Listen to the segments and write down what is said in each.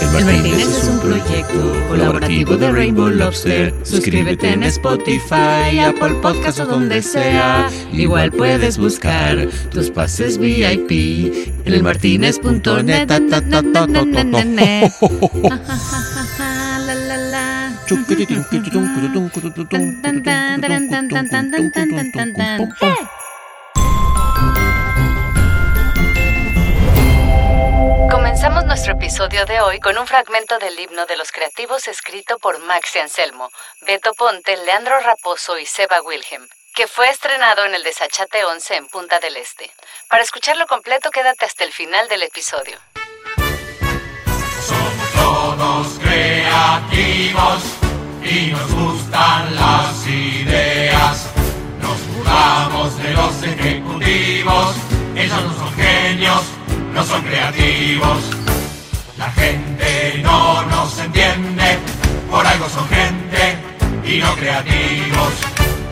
El Martínez es un proyecto colaborativo de Rainbow Lobster. Suscríbete en Spotify, Apple Podcasts o donde sea. Igual puedes buscar tus pases VIP en elmartinez.net. nuestro episodio de hoy con un fragmento del himno de los creativos escrito por Maxi Anselmo, Beto Ponte, Leandro Raposo y Seba Wilhelm, que fue estrenado en el Desachate 11 en Punta del Este. Para escucharlo completo, quédate hasta el final del episodio. Somos todos creativos y nos gustan las ideas. Nos burlamos de los ejecutivos, ellos no son genios, no son creativos. La gente no nos entiende, por algo son gente y no creativos.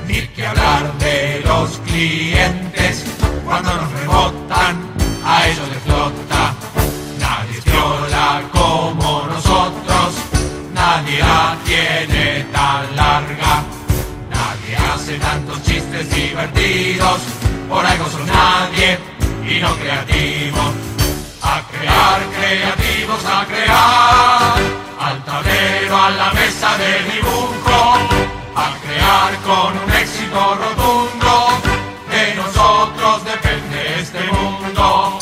Ni que hablar de los clientes, cuando nos rebotan, a ellos les flota. Nadie es viola como nosotros, nadie la tiene tan larga. Nadie hace tantos chistes divertidos, por algo son nadie y no creativos. A crear, creativos, a crear, al tablero, a la mesa de dibujo, a crear con un éxito rotundo, de nosotros depende este mundo.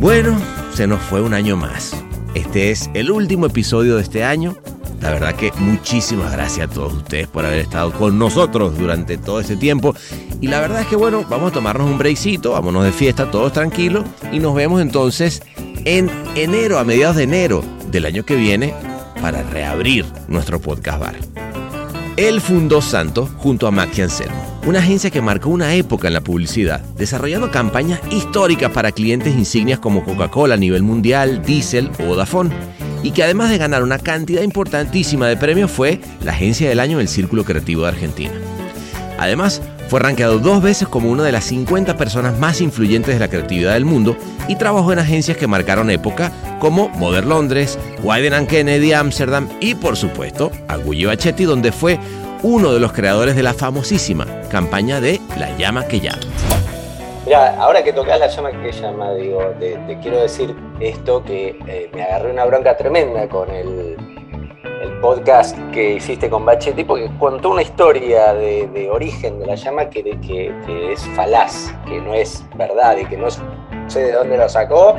Bueno, se nos fue un año más. Este es el último episodio de este año. La verdad que muchísimas gracias a todos ustedes por haber estado con nosotros durante todo este tiempo. Y la verdad es que bueno, vamos a tomarnos un breakcito, vámonos de fiesta todos tranquilos y nos vemos entonces en enero, a mediados de enero del año que viene, para reabrir nuestro podcast bar. Él fundó Santo junto a Maxi Anselmo, una agencia que marcó una época en la publicidad, desarrollando campañas históricas para clientes insignias como Coca-Cola a nivel mundial, Diesel o Vodafone, y que además de ganar una cantidad importantísima de premios fue la agencia del año del Círculo Creativo de Argentina. Además, fue rankeado dos veces como una de las 50 personas más influyentes de la creatividad del mundo y trabajó en agencias que marcaron época como Modern Londres, Wyden Kennedy Amsterdam y por supuesto Agulli Bachetti donde fue uno de los creadores de la famosísima campaña de La llama que llama. Mira, ahora que tocas la llama que llama, digo, te, te quiero decir esto que eh, me agarré una bronca tremenda con el, el podcast que hiciste con Bachetti, porque contó una historia de, origen de la llama que, es falaz, que no es verdad y que no sé de dónde lo sacó.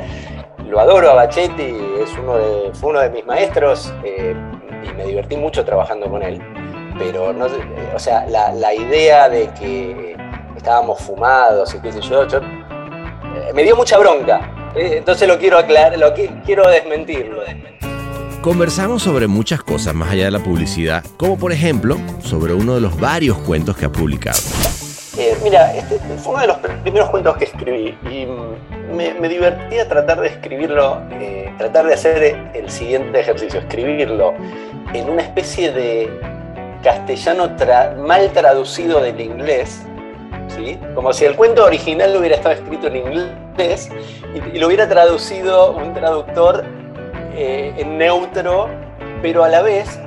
Lo adoro a Bachetti, es uno de, fue uno de mis maestros eh, y me divertí mucho trabajando con él. Pero, no, o sea, la, la idea de que estábamos fumados y qué sé yo, eh, me dio mucha bronca. Eh, Entonces lo quiero aclarar, lo quiero desmentirlo. Conversamos sobre muchas cosas más allá de la publicidad, como por ejemplo sobre uno de los varios cuentos que ha publicado. Eh, mira, este fue uno de los primeros cuentos que escribí y me, me divertía tratar de escribirlo, eh, tratar de hacer el siguiente ejercicio, escribirlo en una especie de castellano mal traducido del inglés, ¿sí? como si el cuento original hubiera estado escrito en inglés y, y lo hubiera traducido un traductor eh, en neutro, pero a la vez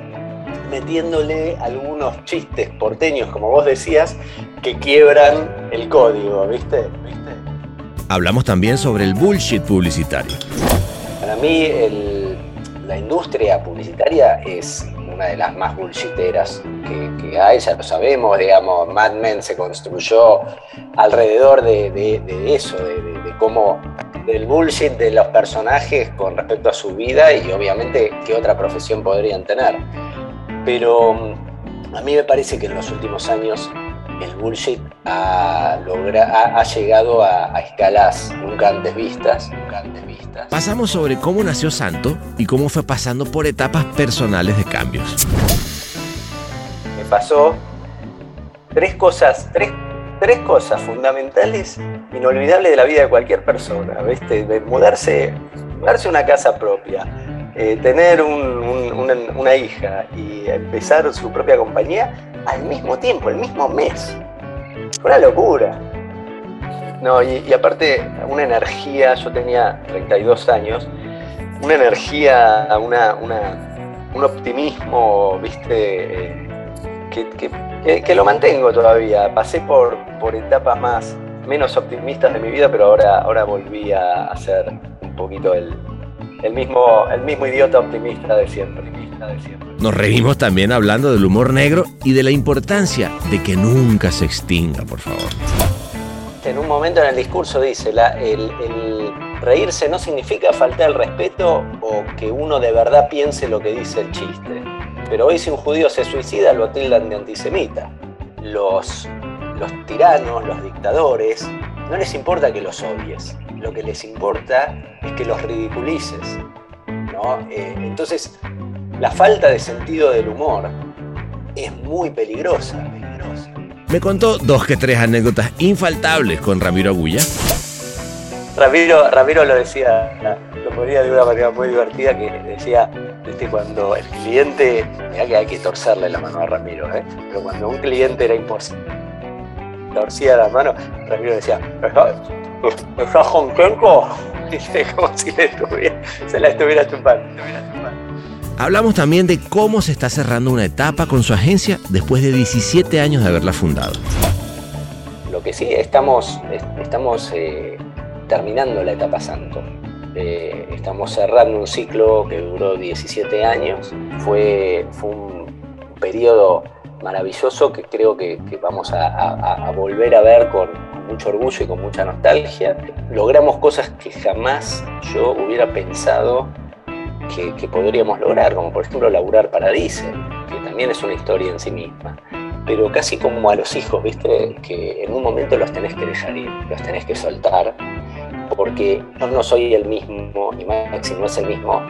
metiéndole algunos chistes porteños, como vos decías, que quiebran el código, ¿viste? ¿Viste? Hablamos también sobre el bullshit publicitario. Para mí el- la industria publicitaria es una de las más bullshiteras que, hay, ya lo sabemos, digamos, Mad Men se construyó alrededor de, eso, de cómo, del bullshit de los personajes con respecto a su vida y obviamente qué otra profesión podrían tener. Pero mm, a mí me parece que en los últimos años el bullshit ha, logra- ha, ha llegado a, a escalas nunca antes vistas, nunca antes vistas. Pasamos sobre cómo nació Santo y cómo fue pasando por etapas personales de cambios. me pasó tres cosas, tres, tres cosas fundamentales, inolvidables de la vida de cualquier persona, ¿viste? De mudarse, mudarse a una casa propia, eh, tener un- un- una, hija y empezar su propia compañía al mismo tiempo, el mismo mes. Fue una locura. No, y, aparte, una energía, yo tenía 32 años, una energía, una, un optimismo, viste, eh, que, que, lo mantengo todavía. Pasé por, por etapas más, menos optimistas de mi vida, pero ahora, ahora volví a ser un poquito el, el mismo, el mismo idiota optimista de siempre. Nos revimos también hablando del humor negro y de la importancia de que nunca se extinga, por favor. En un momento en el discurso dice, la, el, reírse no significa faltar el respeto o que uno de verdad piense lo que dice el chiste. Pero hoy si un judío se suicida lo tildan de antisemita. Los, los tiranos, los dictadores, no les importa que los odies, lo que les importa es que los ridiculices. ¿no? Eh, entonces, la falta de sentido del humor es muy peligrosa, peligrosa. Me contó dos que tres anécdotas infaltables con Ramiro Agulla. Ramiro, Ramiro lo decía, lo ponía de una manera muy divertida, que decía, cuando el cliente, mira que hay que torcerle la mano a Ramiro, ¿eh? pero cuando un cliente era imposible, torcía la mano, Ramiro decía, ¿estás contento? Como si se la estuviera chupando. Hablamos también de cómo se está cerrando una etapa con su agencia después de 17 años de haberla fundado. Lo que sí, estamos, estamos eh, terminando la etapa santo. Eh, estamos cerrando un ciclo que duró 17 años. Fue, fue un periodo maravilloso que creo que, vamos a, volver a ver con, mucho orgullo y con mucha nostalgia. Logramos cosas que jamás yo hubiera pensado que, podríamos lograr, como por ejemplo laburar para Diesel, que también es una historia en sí misma. Pero casi como a los hijos, ¿viste? Que en un momento los tenés que dejar ir, los tenés que soltar, porque yo no soy el mismo, y Maxi no es el mismo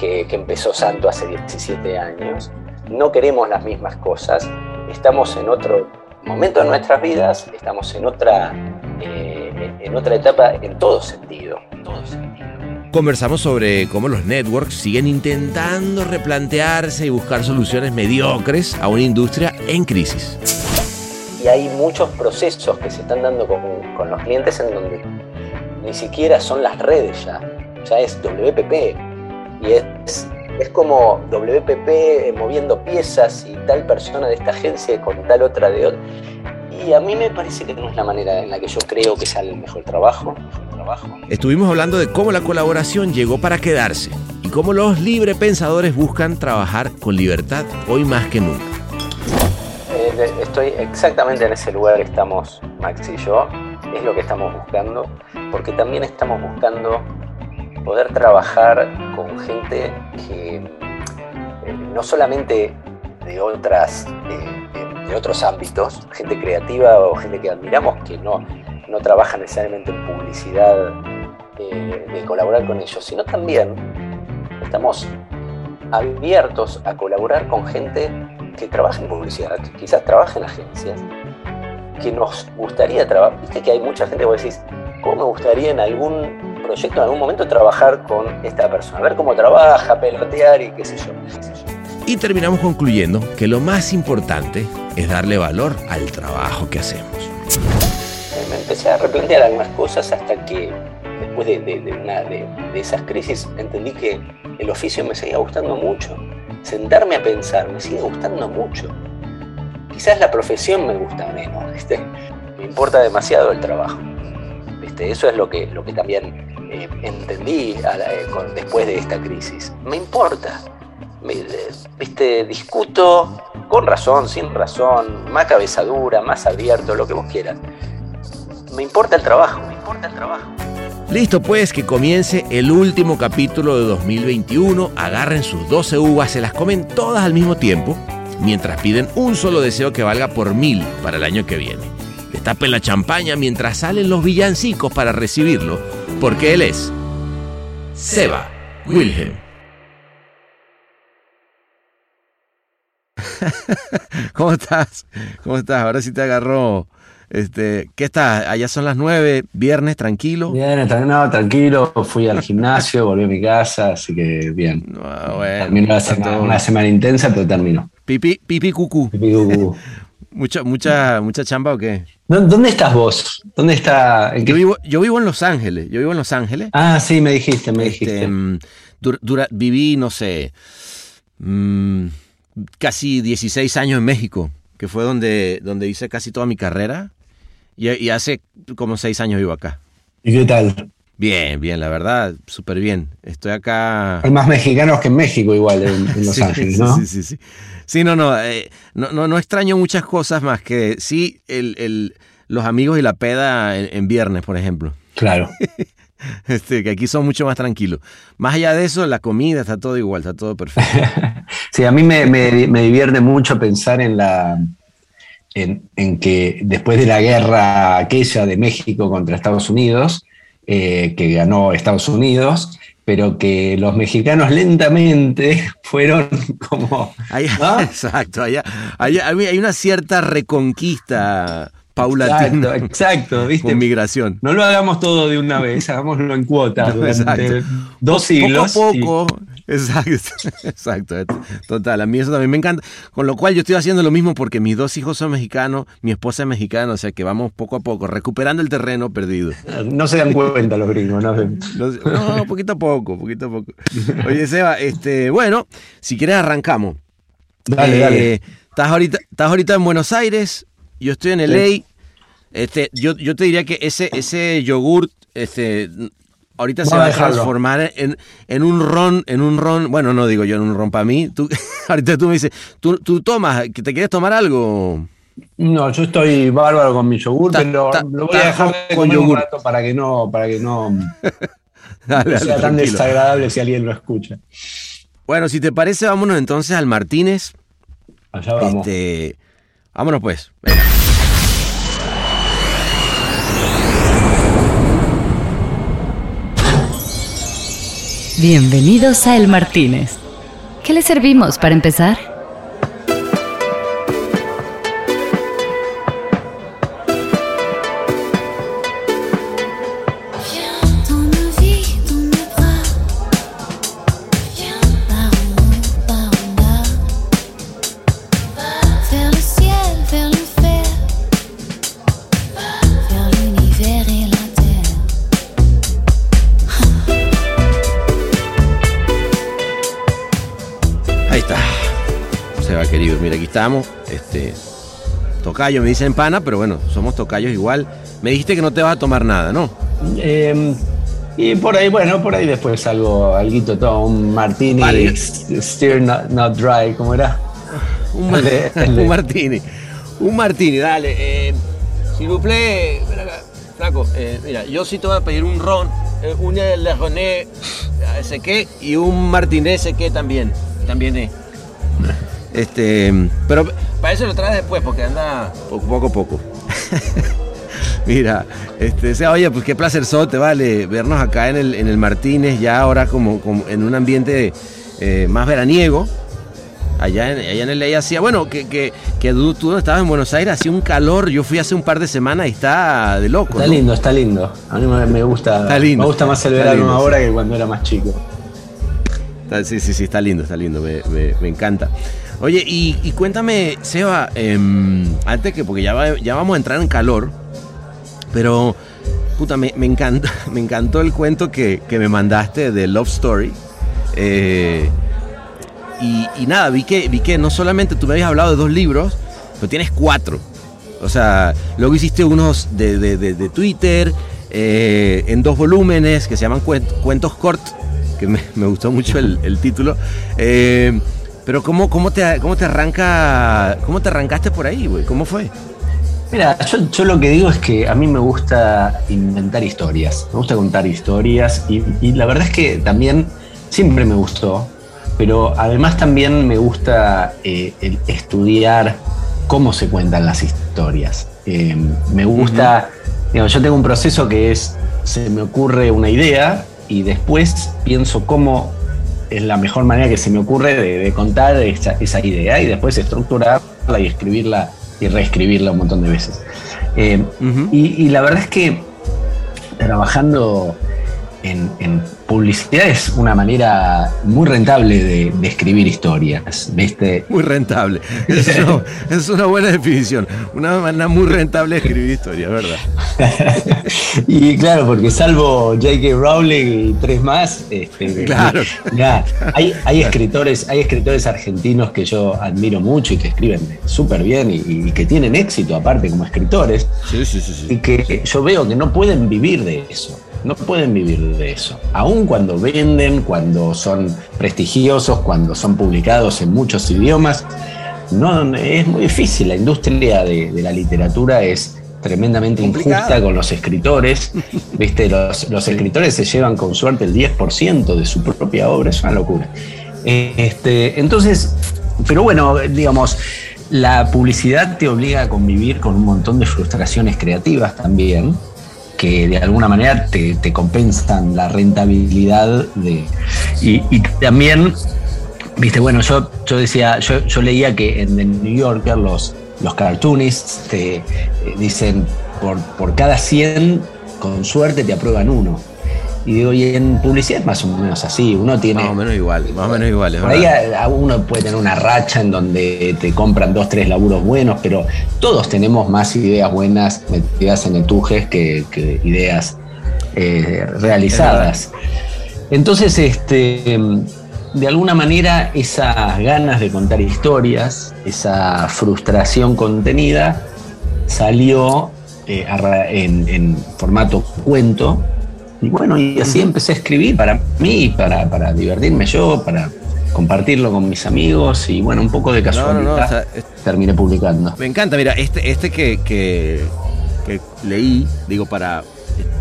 que, que empezó Santo hace 17 años. No queremos las mismas cosas, estamos en otro momento de nuestras vidas, estamos en otra, eh, en otra etapa en todo sentido. En todo sentido. Conversamos sobre cómo los networks siguen intentando replantearse y buscar soluciones mediocres a una industria en crisis. Y hay muchos procesos que se están dando con, con los clientes en donde ni siquiera son las redes ya, ya es WPP. Y es, es como WPP moviendo piezas y tal persona de esta agencia con tal otra de otra. Y a mí me parece que no es la manera en la que yo creo que sale el mejor trabajo. Estuvimos hablando de cómo la colaboración llegó para quedarse y cómo los librepensadores buscan trabajar con libertad hoy más que nunca. Eh, estoy exactamente en ese lugar que estamos Max y yo. Es lo que estamos buscando, porque también estamos buscando poder trabajar con gente que eh, no solamente de otras eh, de otros ámbitos, gente creativa o gente que admiramos que no no trabaja necesariamente en publicidad eh, de colaborar con ellos, sino también estamos abiertos a colaborar con gente que trabaja en publicidad, que quizás trabaja en agencias, que nos gustaría trabajar. Viste que hay mucha gente que vos decís, ¿cómo me gustaría en algún proyecto, en algún momento, trabajar con esta persona? Ver cómo trabaja, pelotear y qué sé yo. Qué sé yo. Y terminamos concluyendo que lo más importante es darle valor al trabajo que hacemos me empecé a replantear algunas cosas hasta que después de, una de, esas crisis entendí que el oficio me seguía gustando mucho. Sentarme a pensar me sigue gustando mucho. Quizás la profesión me gusta menos, me importa demasiado el trabajo. Eso es lo que, lo que también eh, entendí eh, después de esta crisis. Me importa. ¿viste? Discuto con razón, sin razón, más cabezadura, más abierto, lo que vos quieras me importa el trabajo, me importa el trabajo. Listo pues, que comience el último capítulo de 2021. Agarren sus 12 uvas, se las comen todas al mismo tiempo, mientras piden un solo deseo que valga por mil para el año que viene. Destapen la champaña mientras salen los villancicos para recibirlo, porque él es Seba Wilhelm. ¿Cómo estás? ¿Cómo estás? Ahora sí te agarró este, ¿Qué está? Allá son las nueve, viernes, tranquilo. Bien, no, tranquilo. Fui al gimnasio, volví a mi casa, así que bien. Ah, terminó la semana, una semana intensa, pero terminó. Pipi, pipi cucú. Pipi cucú. ¿Mucha, mucha, mucha chamba o qué? ¿Dó- ¿Dónde estás vos? ¿Dónde está? en qué- Yo vivo, yo vivo en Los Ángeles. Yo vivo en Los Ángeles. Ah, sí, me dijiste, me Este, dijiste. mm, dur- dura- viví, no sé, mm, casi 16 años en México, que fue donde, donde hice casi toda mi carrera. Y, y hace como 6 años vivo acá. ¿Y qué tal? Bien, bien, la verdad, súper bien. Estoy acá. Hay más mexicanos que en México igual, en, en Los Sí, Ángeles, sí, ¿no? Sí, sí, sí. Sí, no, no, eh, no, no, no extraño muchas cosas más que sí el, el- los amigos y la peda en, en viernes, por ejemplo. Claro. Este, que aquí son mucho más tranquilos. Más allá de eso, la comida está todo igual, está todo perfecto. Sí, a mí me, me- me divierte mucho pensar en la en, en que después de la guerra aquella de México contra Estados Unidos, eh, que ganó Estados Unidos, pero que los mexicanos lentamente fueron como. Exacto, hay una cierta reconquista paulatina Exacto, exacto, ¿viste? con migración. No lo hagamos todo de una vez, hagámoslo en cuotas No, durante exacto. dos siglos. Poco a y- poco. Exacto, exacto. Total, a mí eso también me encanta. Con lo cual yo estoy haciendo lo mismo porque mis dos hijos son mexicanos, mi esposa es mexicana, o sea que vamos poco a poco, recuperando el terreno perdido. no se dan cuenta los gringos, ¿no? No, no, poquito a poco, poquito a poco. Oye, Seba, este, bueno, si quieres arrancamos. Dale, Eh, dale. Estás ahorita, estás ahorita en Buenos Aires, yo estoy en LA. Este, yo, yo te diría que ese, ese yogur, este, ahorita se va a transformar en, en un ron, en un ron, bueno, no digo yo en un ron para mí. Tú, ahorita tú me dices, ¿tú, tú tomas, que te quieres tomar algo? No, yo estoy bárbaro con mi yogur, Ta- pero ta- lo voy a dejar de con un yogur. rato para que no, para que no, no Dale, dale, sea tan tranquilo. desagradable si alguien lo escucha. Bueno, si te parece, vámonos entonces al Martínez. Allá vamos. Este, vámonos pues. Venga. Bienvenidos a El Martínez. ¿Qué le servimos para empezar? Estamos. Este. Tocayo, me dicen pana, pero bueno, somos tocayos igual. Me dijiste que no te vas a tomar nada, ¿no? Eh, y por ahí, bueno, por ahí después algo, alguito todo, un martini, Vale. steer not, not dry, ¿cómo era? Un, ma- Dale, dale. un martini. Un martini, dale. Eh, plaît, ven acá, flaco. eh, mira, yo sí te voy a pedir un ron, eh, un Le Roné sequé y un martiné sequé también. También es. Este, pero para eso lo traes después, porque anda poco poco. poco. Mira, este, o sea, oye, pues qué placer te vale vernos acá en el, en el Martínez, ya ahora como, como en un ambiente eh, más veraniego. Allá en, allá en el LA hacía, bueno, que, que, que tú, tú no estabas en Buenos Aires, hacía un calor, yo fui hace un par de semanas y está de loco. Está ¿no? lindo, está lindo. A mí me, gusta, Está lindo, me gusta más el verano lindo, ahora sí. que cuando era más chico. Está- Sí, sí, sí, está lindo, está lindo, me, me- me encanta. Oye, y, cuéntame, Seba, em, antes que, porque ya, va- ya vamos a entrar en calor, pero, puta, me, me, encanta, me encantó el cuento que, que me mandaste de Love Story. Eh, y, nada, vi que, vi que no solamente tú me habías hablado de dos libros, pero tienes cuatro. O sea, luego hiciste unos de, de- de- Twitter, eh, en dos volúmenes que se llaman Cuent- Cuentos Cort, que me, gustó mucho el, el título. Eh, pero ¿cómo, cómo, te, cómo, te arranca, ¿cómo te arrancaste por ahí, güey? ¿Cómo fue? Mira, yo, yo lo que digo es que a mí me gusta inventar historias, me gusta contar historias y, y la verdad es que también siempre me gustó, pero además también me gusta eh, el estudiar cómo se cuentan las historias. Eh, me gusta, digamos, yo tengo un proceso que es, se me ocurre una idea y después pienso cómo es la mejor manera que se me ocurre de, de contar esa, esa idea y después estructurarla y escribirla y reescribirla un montón de veces. Eh, y la verdad es que trabajando en, en publicidad es una manera muy rentable de, de escribir historias, ¿viste? Muy rentable. Es una, es una buena definición. Una manera muy rentable de escribir historias, ¿verdad? y claro, porque salvo J.K. Rowling y tres más, este, Claro. hay, hay escritores, hay escritores argentinos que yo admiro mucho y que escriben súper bien y, y que tienen éxito aparte como escritores, Sí, sí, sí. y que yo veo que no pueden vivir de eso. No pueden vivir de eso. Aun cuando venden, cuando son prestigiosos, cuando son publicados en muchos idiomas, no, es muy difícil. La industria de, de la literatura es tremendamente injusta con los escritores. ¿Viste? Los, los escritores se llevan con suerte el 10% de su propia obra, es una locura. Este, entonces, pero bueno, digamos, la publicidad te obliga a convivir con un montón de frustraciones creativas también, que de alguna manera te, te compensan la rentabilidad de. Y, también, viste, bueno, yo, yo decía, yo, yo leía que en The New Yorker los, los cartoonists te eh, dicen por, por cada 100, con suerte te aprueban uno. Y digo, y en publicidad es más o menos así. Uno tiene. Más o menos igual, más o menos igual. es Por ahí verdad. a- a uno puede tener una racha en donde te compran dos, tres laburos buenos, pero todos tenemos más ideas buenas metidas en etujes que, que ideas eh, realizadas. Entonces, este, de alguna manera, esas ganas de contar historias, esa frustración contenida, salió eh, en formato cuento. Y bueno, y así empecé a escribir para mí, para, para divertirme yo, para compartirlo con mis amigos y bueno, un poco de No, no, casualidad no, o sea, es- terminé publicando. Me encanta, mira, este, este que, que, que leí, digo, para.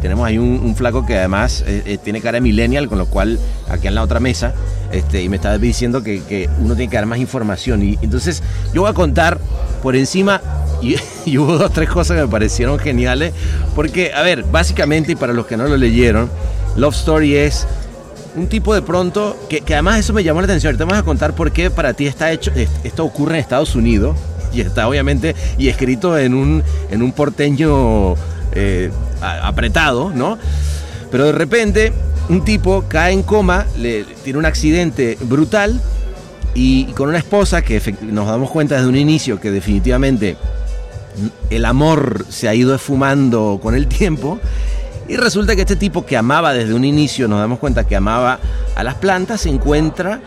Tenemos ahí un, un flaco que además eh, eh, tiene cara de millennial, con lo cual aquí en la otra mesa, este, y me estaba diciendo que, uno tiene que dar más información. Y entonces yo voy a contar por encima, y, hubo dos, tres cosas que me parecieron geniales, porque, a ver, básicamente, y para los que no lo leyeron, Love Story es un tipo de pronto, que, además eso me llamó la atención, ahorita vamos a contar por qué para ti está hecho, es- esto ocurre en Estados Unidos, y está obviamente, y escrito en un, en un porteño eh, apretado, ¿no? Pero de repente un tipo cae en coma, le, tiene un accidente brutal, y, con una esposa que nos damos cuenta desde un inicio que definitivamente el amor se ha ido esfumando con el tiempo. Y resulta que este tipo que amaba desde un inicio, nos damos cuenta que amaba a las plantas, se encuentra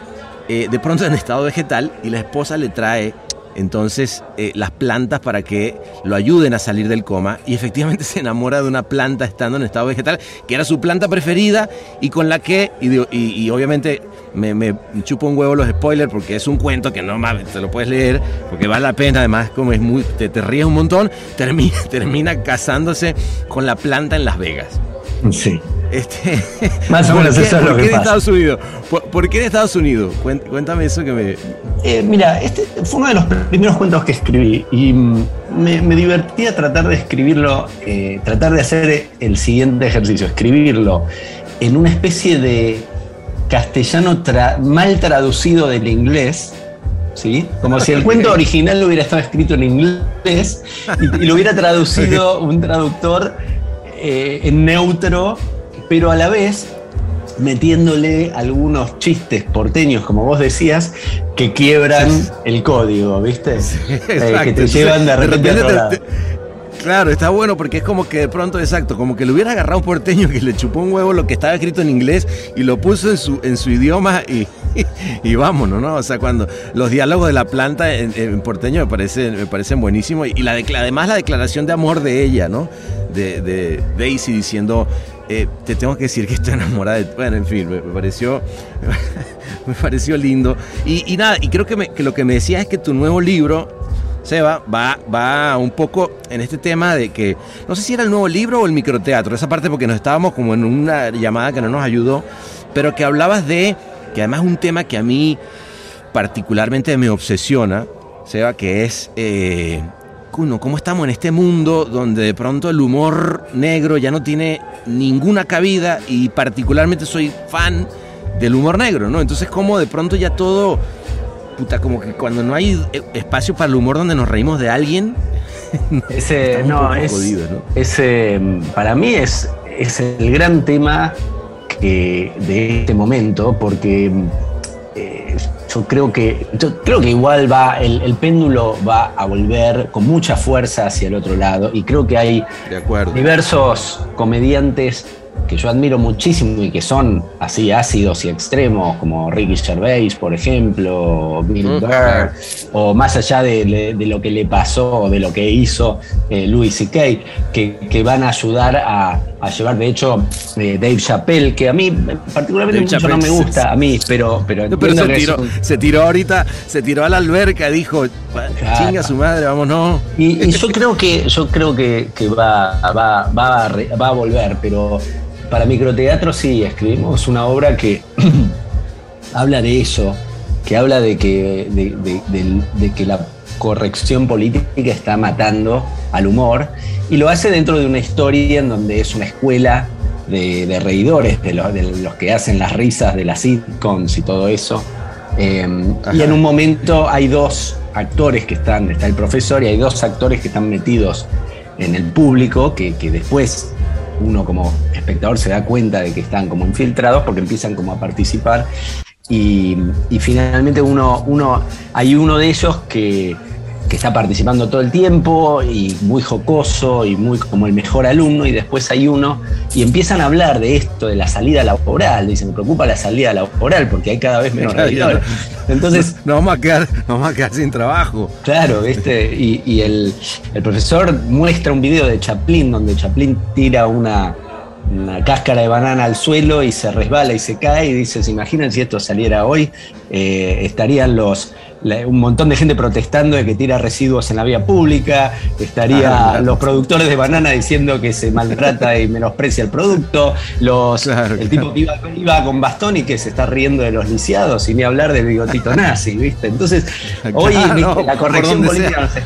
eh, de pronto en estado vegetal y la esposa le trae entonces eh, las plantas para que lo ayuden a salir del coma y efectivamente se enamora de una planta estando en estado vegetal, que era su planta preferida y con la que, y, y- obviamente me, me chupo un huevo los spoilers porque es un cuento que no mames, te lo puedes leer porque vale la pena, además como es muy, te, te ríes un montón, termina, termina casándose con la planta en Las Vegas. Sí. Este, Más o ¿por menos qué- eso es lo ¿por que qué en pasa. Estados Unidos? ¿Por, por qué en Estados Unidos? Cuéntame eso que me... Eh, mira, este fue uno de los primeros cuentos que escribí y me, me divertía tratar de escribirlo, eh, tratar de hacer el siguiente ejercicio, escribirlo en una especie de castellano tra- mal traducido del inglés, ¿sí? Como si el cuento original hubiera estado escrito en inglés y, y lo hubiera traducido un traductor eh, en neutro, pero a la vez metiéndole algunos chistes porteños, como vos decías, que quiebran el código, ¿viste? Eh, que te llevan de repente, a otro lado. te- Claro, está bueno porque es como que de pronto, exacto, como que le hubiera agarrado un porteño que le chupó un huevo lo que estaba escrito en inglés y lo puso en su, en su idioma y, y vámonos, ¿no? O sea, cuando los diálogos de la planta en, en porteño me parecen, me parecen buenísimos y la además la declaración de amor de ella, ¿no? De, de Daisy diciendo, eh, te tengo que decir que estoy enamorada de... Bueno, en fin, me, pareció... me pareció lindo. Y, nada, y creo que, lo que me decía es que tu nuevo libro, Seba, va, va un poco en este tema de que, no sé si era el nuevo libro o el microteatro, esa parte porque nos estábamos como en una llamada que no nos ayudó, pero que hablabas de, que además es un tema que a mí particularmente me obsesiona, Seba, que es... eh, cómo estamos en este mundo donde de pronto el humor negro ya no tiene ninguna cabida y particularmente soy fan del humor negro, ¿no? Entonces como de pronto ya todo, puta, como que cuando no hay espacio para el humor donde nos reímos de alguien, Ese, no, es, ese, para mí es, es el gran tema que de este momento, porque eh, yo creo que yo creo que igual va el, el péndulo va a volver con mucha fuerza hacia el otro lado y creo que hay De diversos comediantes que yo admiro muchísimo y que son así ácidos y extremos, como Ricky Gervais, por ejemplo, Bill Mm, Burr, o más allá de, de- de lo que le pasó o de lo que hizo eh, Louis C.K., que, que van a ayudar a, a llevar, de hecho, eh, Dave Chappelle, que a mí particularmente Dave mucho no me gusta, a mí, pero, pero No, pero entiendo se tiró, un- se tiró ahorita, se tiró a la alberca, dijo, Claro. chinga su madre, vámonos. Y, y yo creo que, yo creo que, que va, va, va, a re- va a volver, pero para microteatro sí, escribimos una obra que habla de eso, que habla de que, de, de que la corrección política está matando al humor, y lo hace dentro de una historia en donde es una escuela de, de reidores, de los, de los que hacen las risas de las sitcoms y todo eso. Eh, y en un momento hay dos actores que están, está el profesor y hay dos actores que están metidos en el público, que, que después uno como espectador se da cuenta de que están como infiltrados porque empiezan como a participar y, y finalmente uno, uno, hay uno de ellos que, que está participando todo el tiempo y muy jocoso y muy como el mejor alumno y después hay uno y empiezan a hablar de esto, de la salida laboral, dicen, me preocupa la salida laboral porque hay cada vez menos Claro. Entonces, nos vamos a quedar, nos vamos a quedar sin trabajo. Claro, ¿viste? Y, y el, el profesor muestra un video de Chaplin donde Chaplin tira una, una cáscara de banana al suelo y se resbala y se cae y dice, ¿se imaginan si esto saliera hoy? Eh, estarían los la- un montón de gente protestando de que tira residuos en la vía pública, estaría Ah, los productores de banana diciendo que se maltrata y menosprecia el producto, los, Claro, el claro. tipo que iba, iba con bastón y que se está riendo de los lisiados y ni hablar del bigotito nazi, ¿viste? Entonces, hoy la corrección política no sé.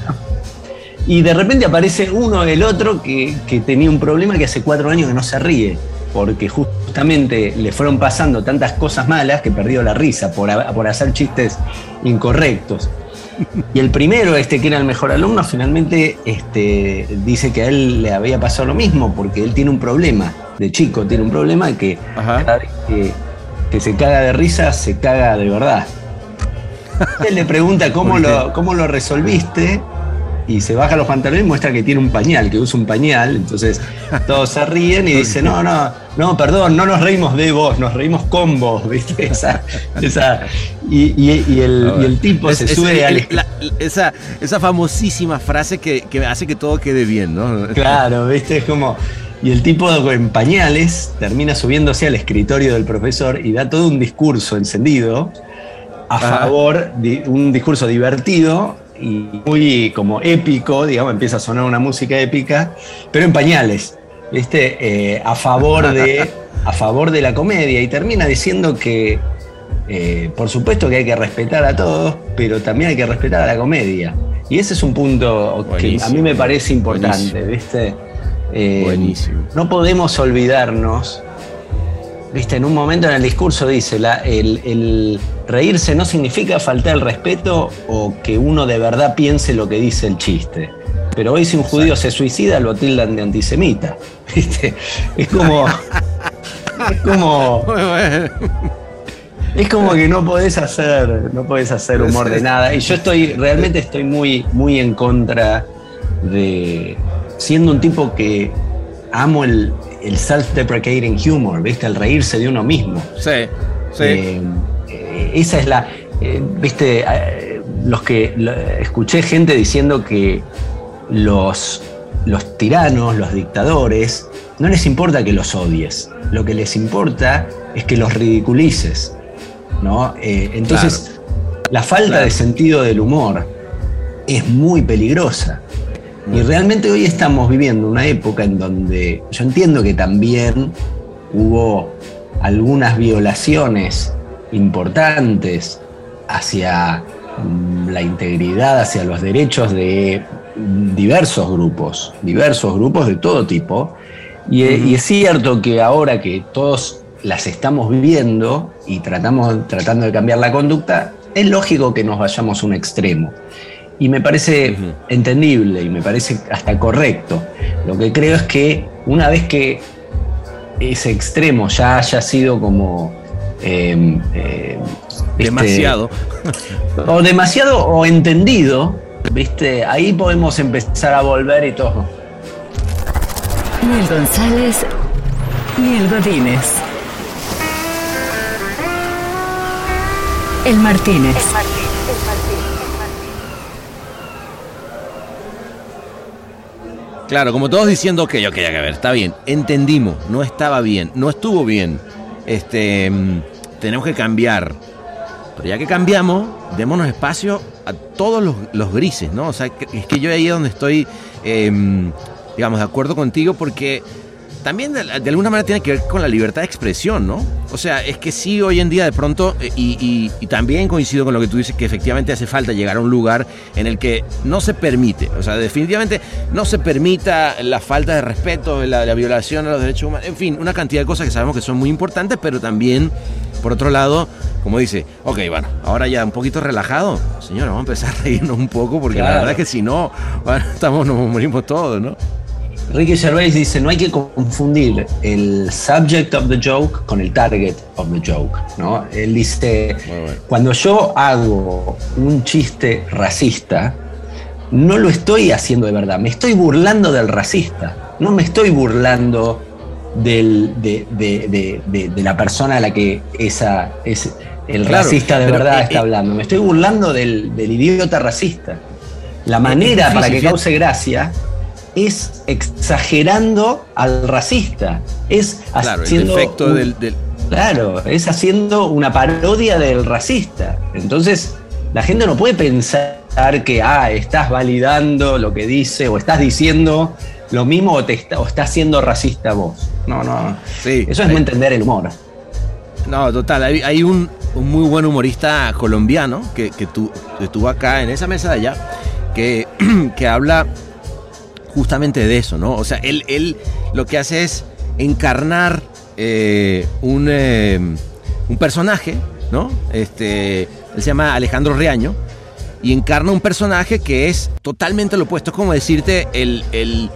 Y de repente aparece uno el otro que, que tenía un problema que hace cuatro años que no se ríe, porque justamente le fueron pasando tantas cosas malas que perdió la risa por, por hacer chistes incorrectos. Y el primero, este que era el mejor alumno, finalmente este, dice que a él le había pasado lo mismo, porque él tiene un problema, de chico tiene un problema que Ajá. cada vez que, que se caga de risa, se caga de verdad. Él le pregunta cómo lo, cómo lo resolviste y se baja los pantalones y muestra que tiene un pañal, que usa un pañal. Entonces todos se ríen y dicen, no, no, no, perdón, no nos reímos de vos, nos reímos con vos, ¿viste? Esa, esa, y, y- y el, y el tipo Es- se es- sube el- al... la- esa, esa famosísima frase que, que hace que todo quede bien, ¿no? Claro, ¿viste? Es como. Y el tipo en pañales termina subiéndose al escritorio del profesor y da todo un discurso encendido a favor, de un discurso divertido y muy como épico, digamos, empieza a sonar una música épica, pero en pañales, ¿viste? Eh, a favor de. a favor de la comedia y termina diciendo que eh, por supuesto que hay que respetar a todos, pero también hay que respetar a la comedia. Y ese es un punto que a mí me parece importante, Buenísimo. ¿viste? Eh, Buenísimo. No podemos olvidarnos, ¿viste? En un momento en el discurso dice, la- el, el reírse no significa faltar el respeto o que uno de verdad piense lo que dice el chiste. Pero hoy si un judío se suicida lo tildan de antisemita. ¿viste? Es como... Es como... Es como que no podés hacer, no podés hacer humor de nada. Y yo estoy, realmente estoy muy, muy en contra de. Siendo un tipo que amo el, el self-deprecating humor, ¿viste? El reírse de uno mismo. Sí, sí. Eh, eh, esa es la. eh, Viste, los que lo- escuché gente diciendo que los, los tiranos, los dictadores, no les importa que los odies. Lo que les importa es que los ridiculices. ¿no? Eh, entonces, la falta Claro. de sentido del humor es muy peligrosa. Y realmente hoy estamos viviendo una época en donde yo entiendo que también hubo algunas violaciones importantes hacia mm, la integridad, hacia los derechos de diversos grupos, diversos grupos de todo tipo. Y, e- y es cierto que ahora que todos las estamos viviendo y tratamos, tratando de cambiar la conducta, es lógico que nos vayamos a un extremo. Y me parece entendible y me parece hasta correcto. Lo que creo es que una vez que ese extremo ya haya sido como... eh, eh, ¿viste? Demasiado. O demasiado o entendido, ¿viste? Ahí podemos empezar a volver y todo. Ni el González, ni el Godínez. El Martínez. Claro, como todos diciendo, ok, ok, a ver, está bien, entendimos, no estaba bien, no estuvo bien, este, mm, tenemos que cambiar. Pero ya que cambiamos, démonos espacio a todos los, grises, ¿no? O sea, es que yo ahí es donde estoy, em, digamos, de acuerdo contigo porque también de, de alguna manera tiene que ver con la libertad de expresión, ¿no? O sea, es que sí, hoy en día de pronto, eh, y, y- y también coincido con lo que tú dices, que efectivamente hace falta llegar a un lugar en el que no se permite, o sea, definitivamente no se permita la falta de respeto, la, la violación a los derechos humanos, en fin, una cantidad de cosas que sabemos que son muy importantes, pero también, por otro lado, como dice, ok, bueno, ahora ya un poquito relajado, señora, vamos a empezar a reírnos un poco, porque la verdad es que si no, bueno, estamos, nos morimos todos, ¿no? Ricky Gervais dice, no hay que confundir el subject of the joke con el target of the joke, ¿no? Él dice, bueno. cuando yo hago un chiste racista, no lo estoy haciendo de verdad, me estoy burlando del racista, no me estoy burlando del- de, de- de- de- de la persona a la que esa, es, el Claro, racista de verdad eh, está eh, hablando, me estoy burlando del, del idiota racista. La manera difícil, para que cause gracia es exagerando al racista, es Claro, el haciendo un- del, del- Claro, es haciendo una parodia del racista. Entonces, la gente no puede pensar que, ah, estás validando lo que dice o estás diciendo lo mismo o, te está, o estás siendo racista vos. No, no. Sí, Eso es no entender el humor. No, total. Hay, hay un, un muy buen humorista colombiano que, que, tu- que estuvo acá en esa mesa de allá, que, que habla justamente de eso, ¿no? O sea, él, él lo que hace es encarnar eh, un, eh, un personaje, ¿no? Este, él se llama Alejandro Reaño y encarna un personaje que es totalmente lo opuesto. Es como decirte el, el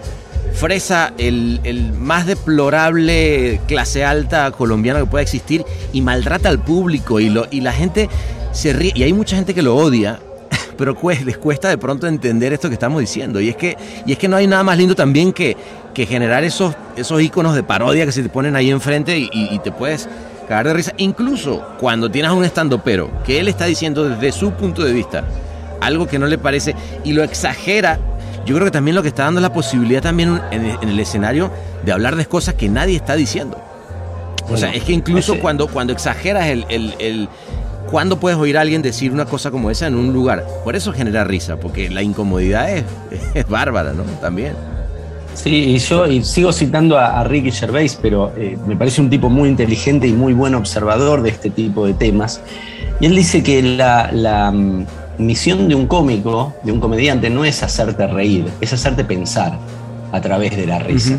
fresa, el, el más deplorable clase alta colombiana que pueda existir y maltrata al público y, lo, y la gente se ríe. Y hay mucha gente que lo odia, pero pues, les cuesta de pronto entender esto que estamos diciendo. Y es que, y es que no hay nada más lindo también que, que generar esos, esos iconos de parodia que se te ponen ahí enfrente y, te puedes cagar de risa. Incluso cuando tienes a un estando pero que él está diciendo desde su punto de vista algo que no le parece y lo exagera. Yo creo que también lo que está dando es la posibilidad también en, el escenario de hablar de cosas que nadie está diciendo. O sea, es que incluso ese- cuando, cuando exageras el, el, el- ¿Cuándo puedes oír a alguien decir una cosa como esa en un lugar? Por eso genera risa, porque la incomodidad es, es bárbara, ¿no? También. Sí, y yo y sigo citando a, a Ricky Gervais, pero eh, me parece un tipo muy inteligente y muy buen observador de este tipo de temas. Y él dice que la, la, mm, misión de un cómico, de un comediante, no es hacerte reír, es hacerte pensar a través de la risa.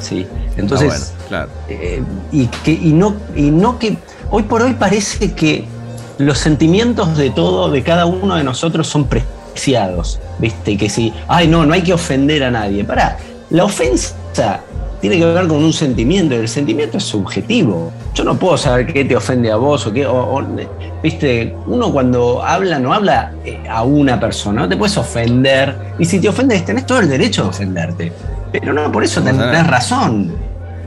Sí. Entonces, Ah, bueno, claro. eh, y, que, y, no, y no que hoy por hoy parece que los sentimientos de todo, de cada uno de nosotros son preciados, ¿viste? Que si, ay, no, no hay que ofender a nadie. Pará, la ofensa tiene que ver con un sentimiento, y el sentimiento es subjetivo. Yo no puedo saber qué te ofende a vos o qué, o- o, viste, uno cuando habla no habla eh, a una persona, no te puedes ofender, y si te ofendes tenés todo el derecho de ofenderte, pero no por eso tenés razón.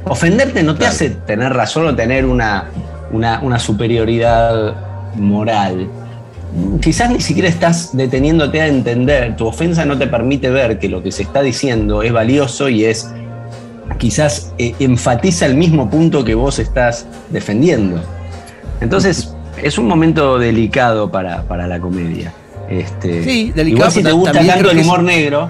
Ofenderte no te Claro. hace tener razón o tener una, una, una superioridad moral. Quizás ni siquiera estás deteniéndote a entender, tu ofensa no te permite ver que lo que se está diciendo es valioso y es quizás eh, enfatiza el mismo punto que vos estás defendiendo. Entonces, es un momento delicado para, para la comedia. Este, Sí, delicado, Igual si te gusta tanto el es- humor negro,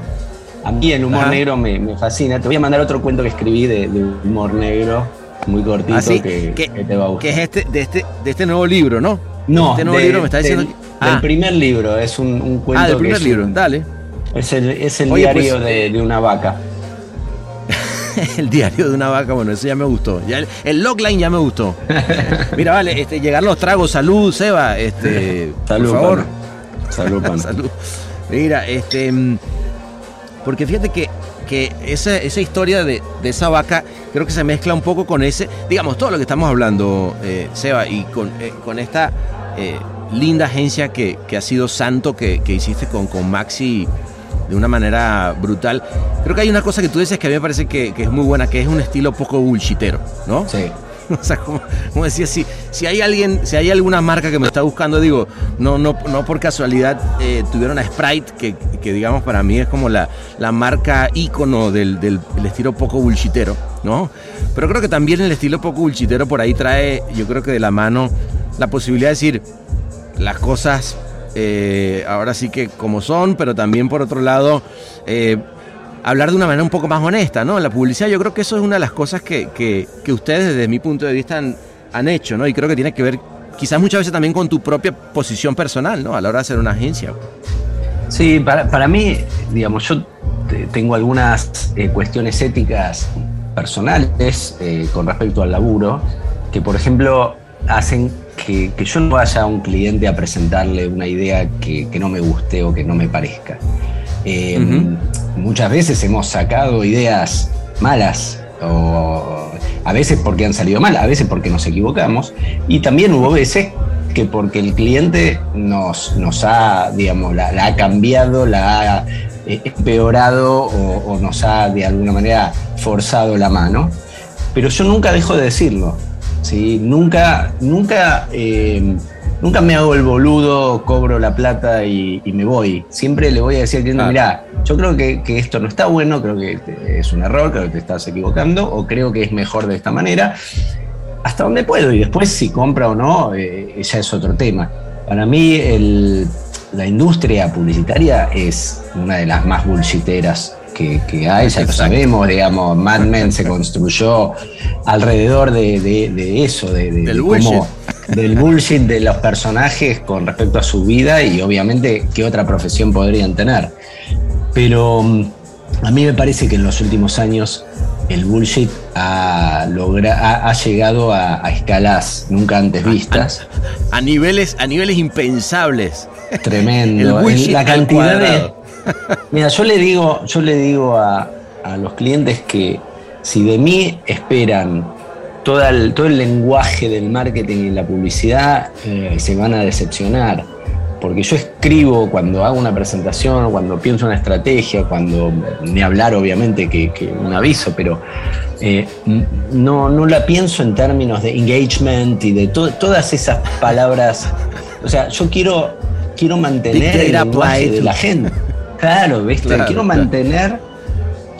a mí el humor Ajá. negro me, me fascina. Te voy a mandar otro cuento que escribí de, de humor negro, muy cortito, Así que, que, que te va a gustar. que es este, de, este, de este nuevo libro, ¿no? no, este nuevo de- libro me está diciendo del, que- del Ah. primer libro, es un, un cuento Ah, del primer libro, un- dale. es el, es el Oye, diario pues- de, de una vaca. El diario de una vaca, bueno, eso ya me gustó. Ya el, el logline ya me gustó. Mira, vale, este, llegar los tragos, salud, Seba, este, Salud, por favor. Salud, pana. Salud. Mira, este. mm, Porque fíjate que, que esa, esa historia de, de esa vaca creo que se mezcla un poco con ese, digamos, todo lo que estamos hablando, eh, Seba, y con, eh, con esta eh, linda agencia que, que ha sido santo que, que hiciste con, con Maxi de una manera brutal. Creo que hay una cosa que tú dices que a mí me parece que, que es muy buena, que es un estilo poco bullshitero, ¿no? Sí. O sea, como, decía, si, si hay alguien, si hay alguna marca que me está buscando, digo, no, no, no por casualidad eh, tuvieron a Sprite, que, que digamos para mí es como la, la marca ícono del, del, del estilo poco bullshitero, ¿no? Pero creo que también el estilo poco bullshitero por ahí trae, yo creo que de la mano, la posibilidad de decir las cosas eh, ahora sí que como son, pero también por otro lado, eh, hablar de una manera un poco más honesta, ¿no? La publicidad yo creo que eso es una de las cosas que, que, que ustedes desde mi punto de vista han, han, hecho, ¿no? Y creo que tiene que ver quizás muchas veces también con tu propia posición personal, ¿no? A la hora de hacer una agencia. Sí, para, para mí, digamos, yo tengo algunas eh, cuestiones éticas personales eh, con respecto al laburo, que por ejemplo hacen que, que, yo no vaya a un cliente a presentarle una idea que, que no me guste o que no me parezca. Eh, uh -huh. Muchas veces hemos sacado ideas malas, o a veces porque han salido mal, a veces porque nos equivocamos, y también hubo veces que porque el cliente nos, nos ha, digamos, la, la ha cambiado, la ha eh, empeorado o, o, nos ha de alguna manera forzado la mano. Pero yo nunca dejo de decirlo. ¿sí? Nunca, nunca, eh, nunca me hago el boludo, cobro la plata y, y, me voy. Siempre le voy a decir al cliente, mira, yo creo que, que, esto no está bueno, creo que es un error, creo que te estás equivocando, o creo que es mejor de esta manera. Hasta donde puedo, y después si compra o no, eh, ya es otro tema. Para mí, el, la industria publicitaria es una de las más bullshiteras que, que, hay, ya lo sabemos, digamos, Mad Men se construyó alrededor de, de, de eso, de. Cómo, del bullshit de los personajes con respecto a su vida y obviamente qué otra profesión podrían tener. Pero mm, a mí me parece que en los últimos años el bullshit ha, logra, ha, ha llegado a, a, escalas nunca antes vistas. A, a, niveles, a niveles impensables. Tremendo. la cantidad de. Mira, yo le digo, yo le digo a, a, los clientes que si de mí esperan todo el, todo el lenguaje del marketing y la publicidad, eh, se van a decepcionar porque yo escribo cuando hago una presentación, cuando pienso una estrategia, cuando ni hablar obviamente que, que un aviso, pero eh, no, no, la pienso en términos de engagement y de to todas esas palabras. O sea, yo quiero, quiero mantener el lenguaje de la gente. Claro, ¿viste? Claro, quiero mantener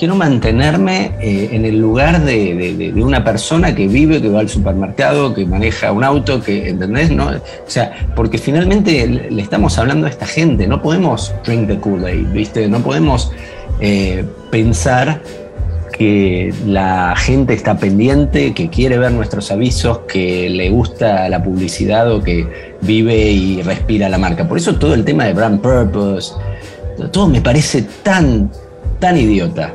quiero mantenerme eh, en el lugar de, una persona que vive, que va al supermercado, que maneja un auto, que, ¿entendés? ¿No? O sea, porque finalmente le estamos hablando a esta gente, no podemos drink the Kool-Aid, ¿viste? No podemos eh, pensar que la gente está pendiente, que quiere ver nuestros avisos, que le gusta la publicidad o que vive y respira la marca. Por eso todo el tema de brand purpose, todo me parece tan, tan idiota.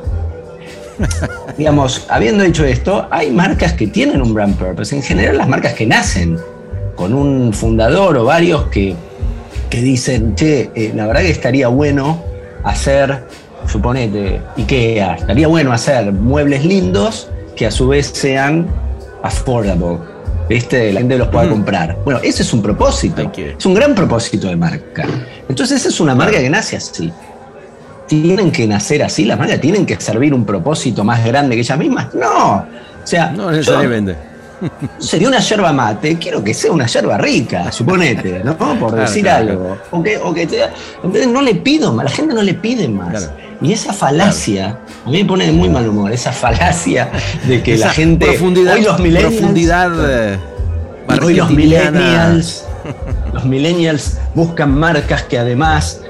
Digamos, habiendo dicho esto, hay marcas que tienen un brand purpose. En general, las marcas que nacen con un fundador o varios que, que dicen, che, eh, la verdad que estaría bueno hacer, suponete, IKEA, estaría bueno hacer muebles lindos que a su vez sean affordable. ¿Viste? La gente los pueda mm. comprar. Bueno, ese es un propósito. Es un gran propósito de marca. Entonces, esa es una marca que nace así tienen que nacer así, las marcas tienen que servir un propósito más grande que ellas mismas. No. O sea, no necesariamente. Sería una yerba mate, quiero que sea una yerba rica, suponete, ¿no? Por claro, decir claro, algo. Claro. O que, o que te, entonces no le pido más, la gente no le pide más. Y esa falacia, a mí me pone de muy mal humor, esa falacia de que esa la gente. Profundidad, hoy los millennials. Profundidad, eh, hoy los millennials. Los millennials buscan marcas que además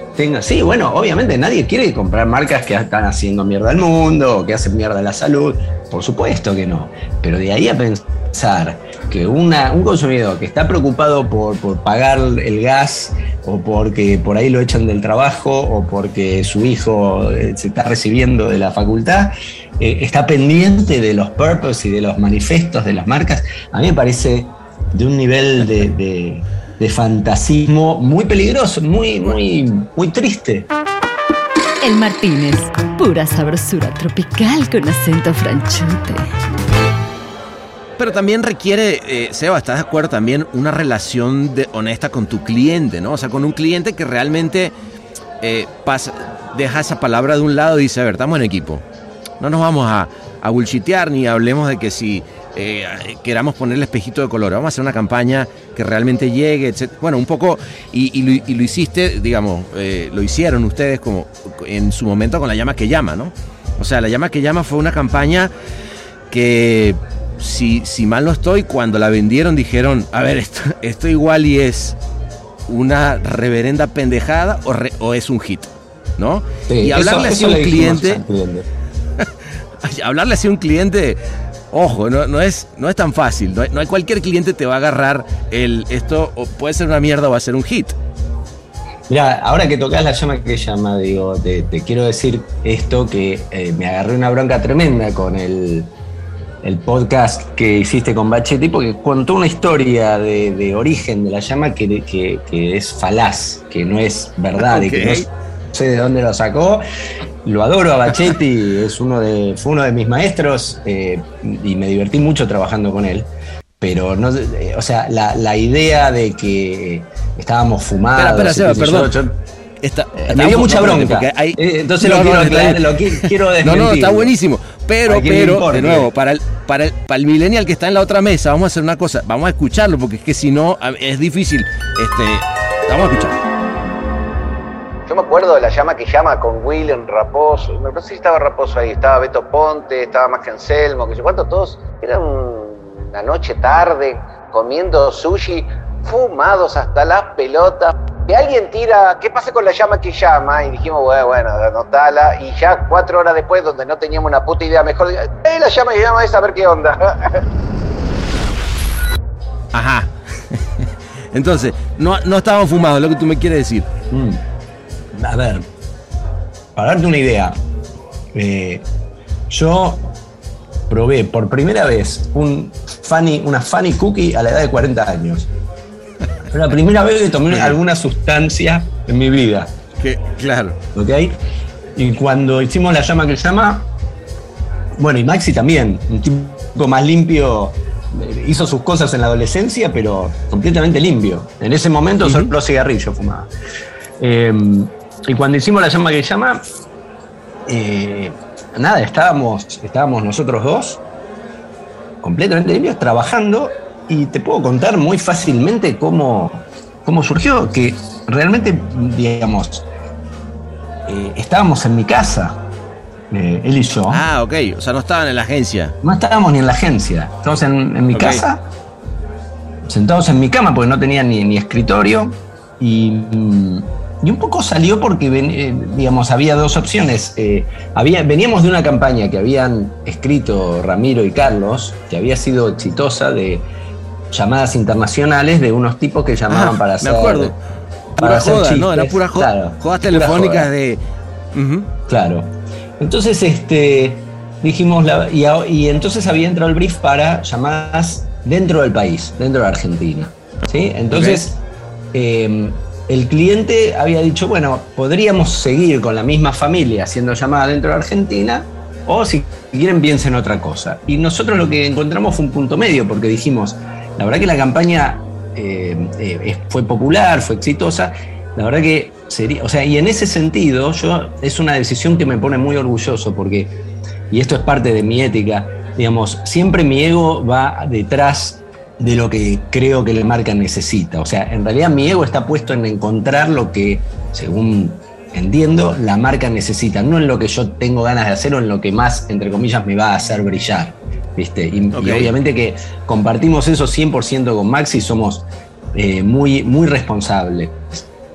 Sí, bueno, obviamente nadie quiere comprar marcas que están haciendo mierda al mundo o que hacen mierda a la salud. Por supuesto que no. Pero de ahí a pensar que una, un consumidor que está preocupado por, por, pagar el gas o porque por ahí lo echan del trabajo o porque su hijo eh, se está recibiendo de la facultad, eh, está pendiente de los purpose y de los manifestos de las marcas, a mí me parece de un nivel de de fantasismo muy peligroso, muy, muy, muy triste. El Martínez, pura sabrosura tropical con acento franchute. Pero también requiere, eh, Seba, ¿estás de acuerdo? También una relación de, honesta con tu cliente, ¿no? O sea, con un cliente que realmente eh, pasa, deja esa palabra de un lado y dice, a ver, estamos en equipo. No nos vamos a, a bullshitear ni hablemos de que si eh, queramos ponerle espejito de color. Vamos a hacer una campaña que realmente llegue, etc. Bueno, un poco, y, y lo, y lo hiciste, digamos, eh, lo hicieron ustedes como en su momento con La Llama que Llama, ¿no? O sea, La Llama que Llama fue una campaña que, si, si mal no estoy, cuando la vendieron dijeron, a ver, esto, esto igual y es una reverenda pendejada o, re- o es un hit, ¿no? Sí, y eso- hablarle así eso a un cliente. hablarle así a un cliente, ojo, no, no, es, no es tan fácil. No, hay- no hay cualquier cliente te va a agarrar el esto o puede ser una mierda o va a ser un hit. Mira, ahora que tocas la llama que llama, digo, te, te quiero decir esto que eh, me agarré una bronca tremenda con el, el podcast que hiciste con Bachetti, porque contó una historia de, de origen de la llama que, que- que es falaz, que no es verdad, y que no sé de dónde lo sacó. Lo adoro a Bachetti, es uno de, fue uno de mis maestros eh, y me divertí mucho trabajando con él. Pero no, eh, o sea, la, la idea de que estábamos fumados. Espera, espera, Seba, perdón. yo- Está- eh, me dio no, mucha no, bronca. hay- entonces No, lo, no, quiero, está bien. lo qui- quiero No, desmentir. no, está buenísimo. Pero, pero, de nuevo, para el, para, el, para el millennial que está en la otra mesa, vamos a hacer una cosa. Vamos a escucharlo, porque es que si no, es difícil. Este, vamos a escuchar. Me acuerdo de la llama que llama con William Raposo. No sé si estaba Raposo ahí, estaba Beto Ponte, estaba más que Anselmo, que yo cuánto todos. Era un- una noche tarde comiendo sushi, fumados hasta las pelotas. Que alguien tira, ¿qué pasa con la llama que llama? Y dijimos, bueno, bueno, anotala. Y ya cuatro horas después, donde no teníamos una puta idea mejor, eh, la llama que llama es a ver qué onda. Ajá. Entonces, no, no estaban fumados, lo que tú me quieres decir. Mm. A ver, para darte una idea, eh, yo probé por primera vez un funny, una funny cookie a la edad de 40 años. Fue la primera vez que tomé alguna sustancia en mi vida. Que, claro. ¿ok? Y cuando hicimos la llama que llama, bueno, y Maxi también, un tipo más limpio, eh, hizo sus cosas en la adolescencia, pero completamente limpio. En ese momento solo cigarrillo fumaba. Eh, y cuando hicimos la llama que llama, eh, nada, estábamos, estábamos nosotros dos, completamente limpios, trabajando, y te puedo contar muy fácilmente cómo, cómo surgió, que realmente, digamos, eh, estábamos en mi casa, eh, él y yo. Ah, ok. O sea, no estaban en la agencia. No estábamos ni en la agencia, estábamos en, en mi casa, sentados en mi cama porque no tenía ni, ni escritorio. Y, mm, y un poco salió porque, eh, digamos, había dos opciones. Eh, había, veníamos de una campaña que habían escrito Ramiro y Carlos, que había sido exitosa de llamadas internacionales de unos tipos que llamaban Ah, para me hacer. acuerdo. para Pura hacer joda, ¿no? Era chistes. pura joda. Claro, Jodas telefónicas joda. de. Claro. Entonces, este, dijimos, la- y, entonces había entrado el brief para llamadas dentro del país, dentro de Argentina. ¿sí? Entonces, eh, el cliente había dicho, bueno, podríamos seguir con la misma familia haciendo llamadas dentro de Argentina, o si quieren, piensen otra cosa. Y nosotros lo que encontramos fue un punto medio, porque dijimos, la verdad que la campaña eh, eh, fue popular, fue exitosa. La verdad que sería, o sea, y en ese sentido, yo es una decisión que me pone muy orgulloso porque, y esto es parte de mi ética, digamos, siempre mi ego va detrás de lo que creo que la marca necesita. O sea, en realidad mi ego está puesto en encontrar lo que, según entiendo, la marca necesita, no en lo que yo tengo ganas de hacer o en lo que más, entre comillas, me va a hacer brillar. ¿viste? Y, obviamente que compartimos eso 100% con Maxi, somos eh, muy, muy responsables.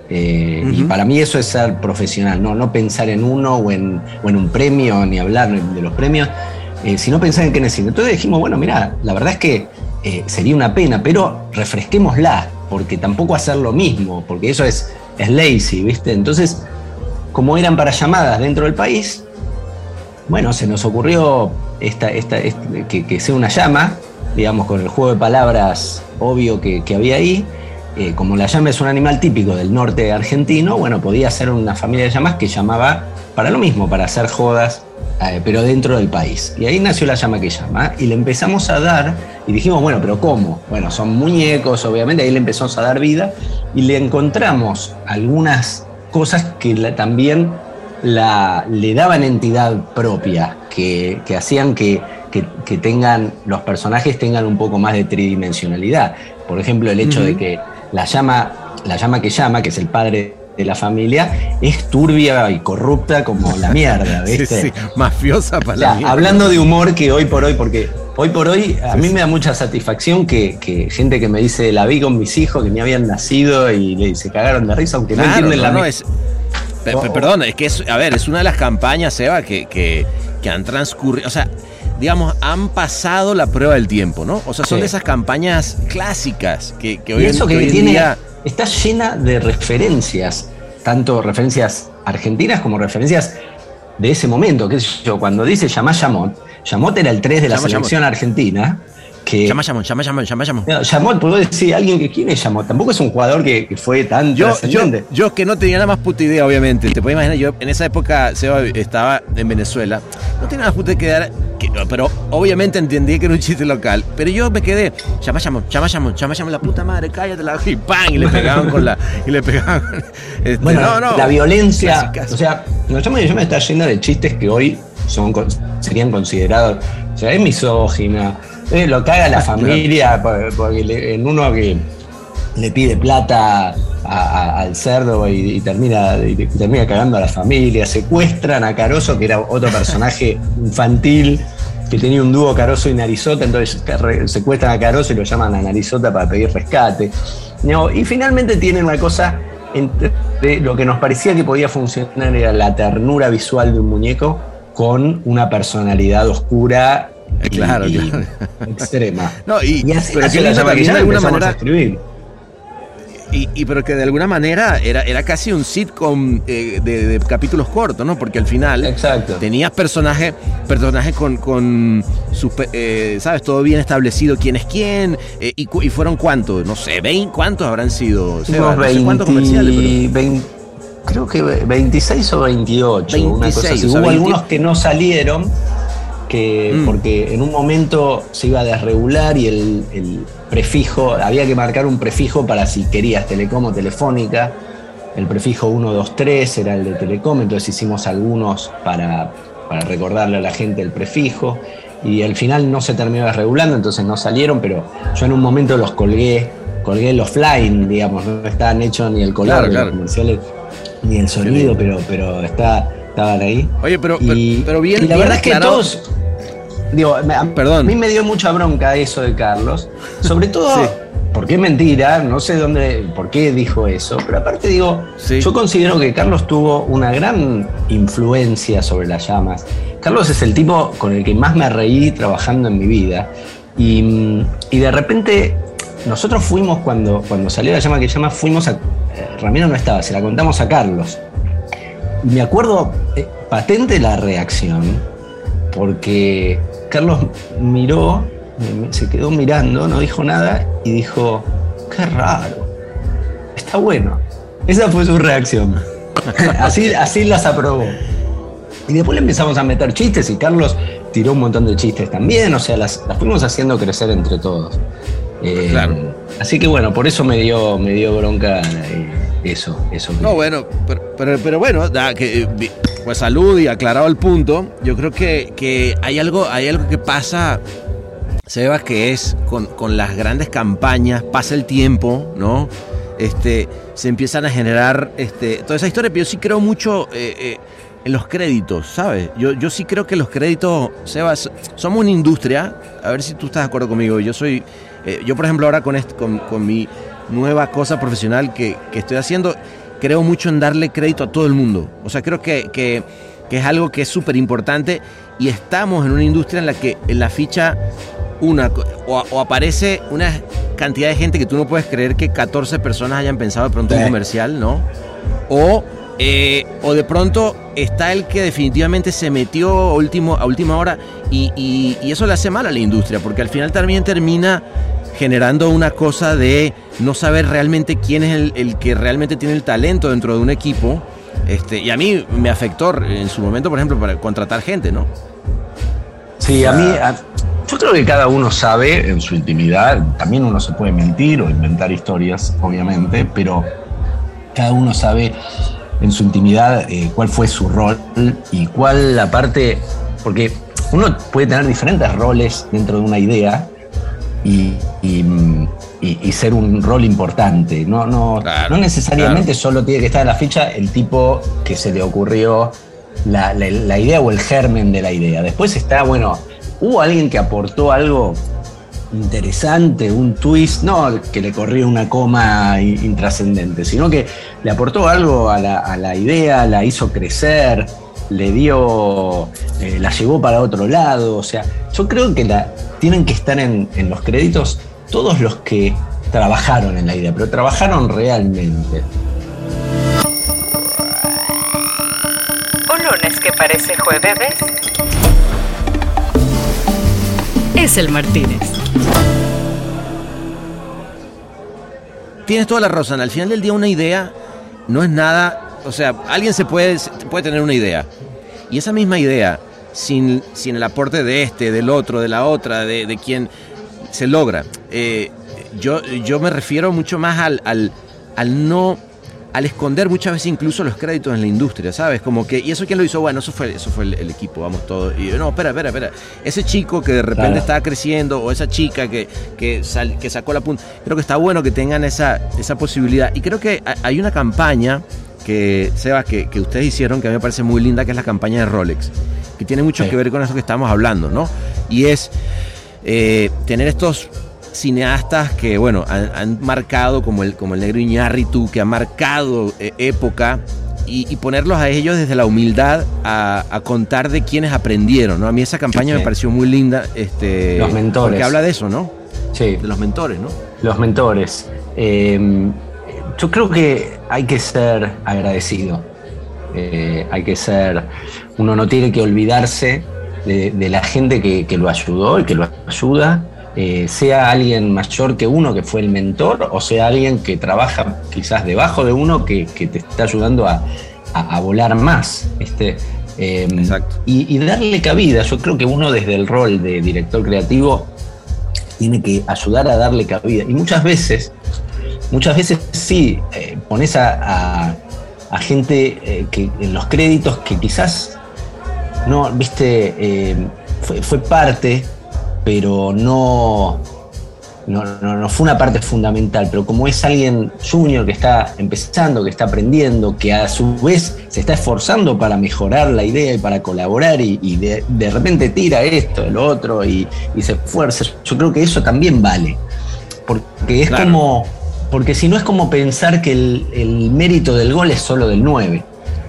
Eh, Y para mí eso es ser profesional, no, no pensar en uno o en, o en un premio, ni hablar de los premios, eh, sino pensar en qué necesito. Entonces dijimos, bueno, mira, la verdad es que eh, sería una pena, pero refresquémosla, porque tampoco hacer lo mismo, porque eso es, es lazy, ¿viste? Entonces, como eran para llamadas dentro del país, bueno, se nos ocurrió esta, esta, este- que, sea una llama, digamos, con el juego de palabras obvio que, que había ahí. eh, como la llama es un animal típico del norte argentino, bueno, podía ser una familia de llamas que llamaba para lo mismo, para hacer jodas, pero dentro del país. Y ahí nació la llama que llama, y le empezamos a dar, y dijimos, bueno, pero ¿cómo? Bueno, son muñecos, obviamente, ahí le empezamos a dar vida, y le encontramos algunas cosas que la- también la, le daban entidad propia, que, que hacían que, que- que tengan, los personajes tengan un poco más de tridimensionalidad. Por ejemplo, el hecho de que la llama, la llama que llama, que es el padre de la familia, es turbia y corrupta como la mierda, ¿viste? sí, mafiosa para O sea, la mierda. hablando de humor que hoy por hoy, porque hoy por hoy a mí me da mucha satisfacción que, que gente que me dice, la vi con mis hijos que ni habían nacido y le- se cagaron de risa, aunque no Claro, entienden no, la es, pe- Oh. perdón, es que es, a ver, es una de las campañas, Seba, que, que, que han transcurrido, o sea, digamos, han pasado la prueba del tiempo, ¿no? O sea, son Sí. de esas campañas clásicas que, que hoy, eso que hoy en tiene, día... está llena de referencias, tanto referencias argentinas como referencias de ese momento, qué sé yo, cuando dice Yamá Yamot, Yamot era el 3 de la selección argentina, que Llama, llama, llama, llama, llama, llama. No, puedo decir alguien que quién es Yamot, tampoco es un jugador que, que fue tan Yo, yo, que no tenía la más puta idea, obviamente. Te puedes imaginar, yo en esa época Seba, estaba en Venezuela. No tenía la más puta idea, que- pero obviamente entendí que era un chiste local. Pero yo me quedé, llama, llama, llama, llama, llama, llama, la puta madre, cállate la y ¡pam! Y le pegaban con la. Y le pegaban con- este, Bueno, no, no. la violencia, o sea, llama llama está llena de chistes que hoy son serían considerados, o sea, es misógina, eh, lo caga la familia, por- porque le- en uno que le pide plata a- a- al cerdo y, y termina, y termina cagando a la familia, secuestran a Caroso, que era otro personaje infantil, que tenía un dúo Caroso y Narizota, entonces secuestran a Caroso y lo llaman a Narizota para pedir rescate. No, y finalmente tienen una cosa entre lo que nos parecía que podía funcionar era la ternura visual de un muñeco con una personalidad oscura claro, y claro. extrema. No, y- así pero la que también de alguna manera- a escribir. Y, y pero que de alguna manera era, era casi un sitcom eh, de, de capítulos cortos, ¿no? Porque al final Exacto. tenías personajes personajes con, con sus, eh, ¿sabes? Todo bien establecido, quién es quién. eh, y, y fueron cuántos, no sé, 20, ¿cuántos habrán sido? Seba? Hicimos No sé 20, cuántos comerciales, pero... 20 creo que 26 o 28, una cosa 26, así. Hubo 20. algunos que no salieron, que, Mm. porque en un momento se iba a desregular y el, el prefijo, había que marcar un prefijo para si querías Telecom o Telefónica. El prefijo 123 era el de Telecom, entonces hicimos algunos para, para recordarle a la gente el prefijo. Y al final no se terminó desregulando, entonces no salieron, pero yo en un momento los colgué, colgué el offline, digamos, no estaban hechos ni el color Claro, de claro. los comerciales, ni el sonido, pero, pero está, estaban ahí. Oye, pero, Y, pero, pero bien, y la bien verdad es que todos. Digo, a, Perdón. a mí me dio mucha bronca eso de Carlos. Sobre todo, Sí. porque es mentira, no sé dónde, por qué dijo eso, pero aparte digo, Sí. yo considero que Carlos tuvo una gran influencia sobre las llamas. Carlos es el tipo con el que más me reí trabajando en mi vida. Y, y de repente, nosotros fuimos cuando, cuando salió la llama que llama, fuimos a. eh, Ramiro no estaba, se la contamos a Carlos. Y me acuerdo eh, patente la reacción, porque Carlos miró, se quedó mirando, no dijo nada y dijo, qué raro, está bueno. Esa fue su reacción. así, así las aprobó. Y después le empezamos a meter chistes y Carlos tiró un montón de chistes también, o sea, las, las fuimos haciendo crecer entre todos. Eh, Claro. Así que bueno, por eso me dio, me dio bronca eh, eso, eso. No, bueno, pero, pero, pero bueno, da, que, eh, pues salud y aclarado el punto, yo creo que, que hay, algo, hay algo que pasa, Seba, que es con, con las grandes campañas, pasa el tiempo, ¿no? Este, se empiezan a generar este, toda esa historia, pero yo sí creo mucho eh, eh, en los créditos, ¿sabes? Yo, yo sí creo que los créditos, Seba, somos una industria, a ver si tú estás de acuerdo conmigo, yo soy, eh, yo por ejemplo ahora con, este, con, con mi nueva cosa profesional que, que estoy haciendo, creo mucho en darle crédito a todo el mundo. O sea, creo que, que- que es algo que es súper importante y estamos en una industria en la que en la ficha una o, o aparece una cantidad de gente que tú no puedes creer que 14 personas hayan pensado de pronto en un comercial, ¿no? O, eh, o de pronto está el que definitivamente se metió a, último, a última hora y, y- y eso le hace mal a la industria, porque al final también termina generando una cosa de no saber realmente quién es el, el que realmente tiene el talento dentro de un equipo. Este, y a mí me afectó en su momento, por ejemplo, para contratar gente, ¿no? Sí, a mí, a- yo creo que cada uno sabe en su intimidad, también uno se puede mentir o inventar historias, obviamente, pero cada uno sabe en su intimidad eh, cuál fue su rol y cuál la parte, porque uno puede tener diferentes roles dentro de una idea y, y, y- y ser un rol importante. No, no, Claro, no necesariamente solo tiene que estar en la ficha el tipo que se le ocurrió la, la- la idea o el germen de la idea. Después está, bueno, hubo alguien que aportó algo interesante, un twist, no que le corría una coma intrascendente, sino que le aportó algo a la, a la idea, la hizo crecer, le dio, eh, la llevó para otro lado. O sea, yo creo que la, tienen que estar en, en los créditos todos los que trabajaron en la idea, pero trabajaron realmente. Un lunes que parece jueves es el Martínez. Tienes toda la razón. Al final del día una idea no es nada, o sea, alguien se puede, puede tener una idea. Y esa misma idea, sin, sin el aporte de este, del otro, de la otra, de, de quien se logra. Eh, yo, yo me refiero mucho más al, al, al no al esconder muchas veces incluso los créditos en la industria, ¿sabes? Como que, ¿y eso quién lo hizo? Bueno, eso fue, eso fue el, el equipo, vamos todos. Y yo, no, espera, espera, espera. Ese chico que de repente Claro. estaba creciendo, o esa chica que, que, sal- que sacó la punta, creo que está bueno que tengan esa, esa posibilidad. Y creo que ha- hay una campaña que, Sebas, que, que ustedes hicieron que a mí me parece muy linda, que es la campaña de Rolex, que tiene mucho Sí. que ver con eso que estamos hablando, ¿no? Y es eh, tener estos cineastas que, bueno, han, han marcado, como el, como el negro Iñárritu, que ha marcado eh, época, y, y ponerlos a ellos desde la humildad a, a contar de quienes aprendieron, ¿no? A mí esa campaña Sí. me pareció muy linda, este, Los mentores. porque habla de eso, ¿no? Sí. De los mentores, ¿no? Los mentores. Eh, yo creo que hay que ser agradecido. Eh, hay que ser. Uno no tiene que olvidarse de, de la gente que, que lo ayudó y que lo ayuda. eh, sea alguien mayor que uno que fue el mentor o sea alguien que trabaja quizás debajo de uno que, que te está ayudando a, a- a volar más. ¿viste? Eh, y darle cabida. Yo creo que uno desde el rol de director creativo tiene que ayudar a darle cabida. Y muchas veces, muchas veces sí, eh, pones a, a- a gente eh, que en los créditos que quizás no, viste, eh, fue, fue parte, pero no, no, no- no fue una parte fundamental. Pero como es alguien junior que está empezando, que está aprendiendo, que a su vez se está esforzando para mejorar la idea y para colaborar y, y de, de repente tira esto, el otro y, y se esfuerza, yo creo que eso también vale. Porque es Claro. como, porque si no es como pensar que el, el mérito del gol es solo del 9,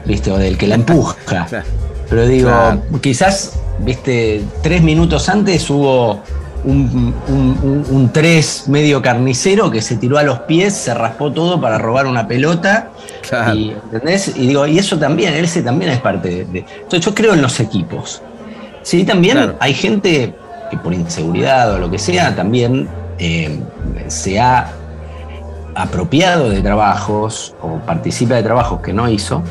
¿viste? O del que la empuja. Pero digo, Claro. quizás, viste, tres minutos antes hubo un, un- un- un tres medio carnicero que se tiró a los pies, se raspó todo para robar una pelota. Claro. Y, ¿Entendés? Y digo, y eso también, ese también es parte de. de- Entonces yo creo en los equipos. Sí, también Claro. hay gente que por inseguridad o lo que sea, también eh, se ha apropiado de trabajos o participa de trabajos que no hizo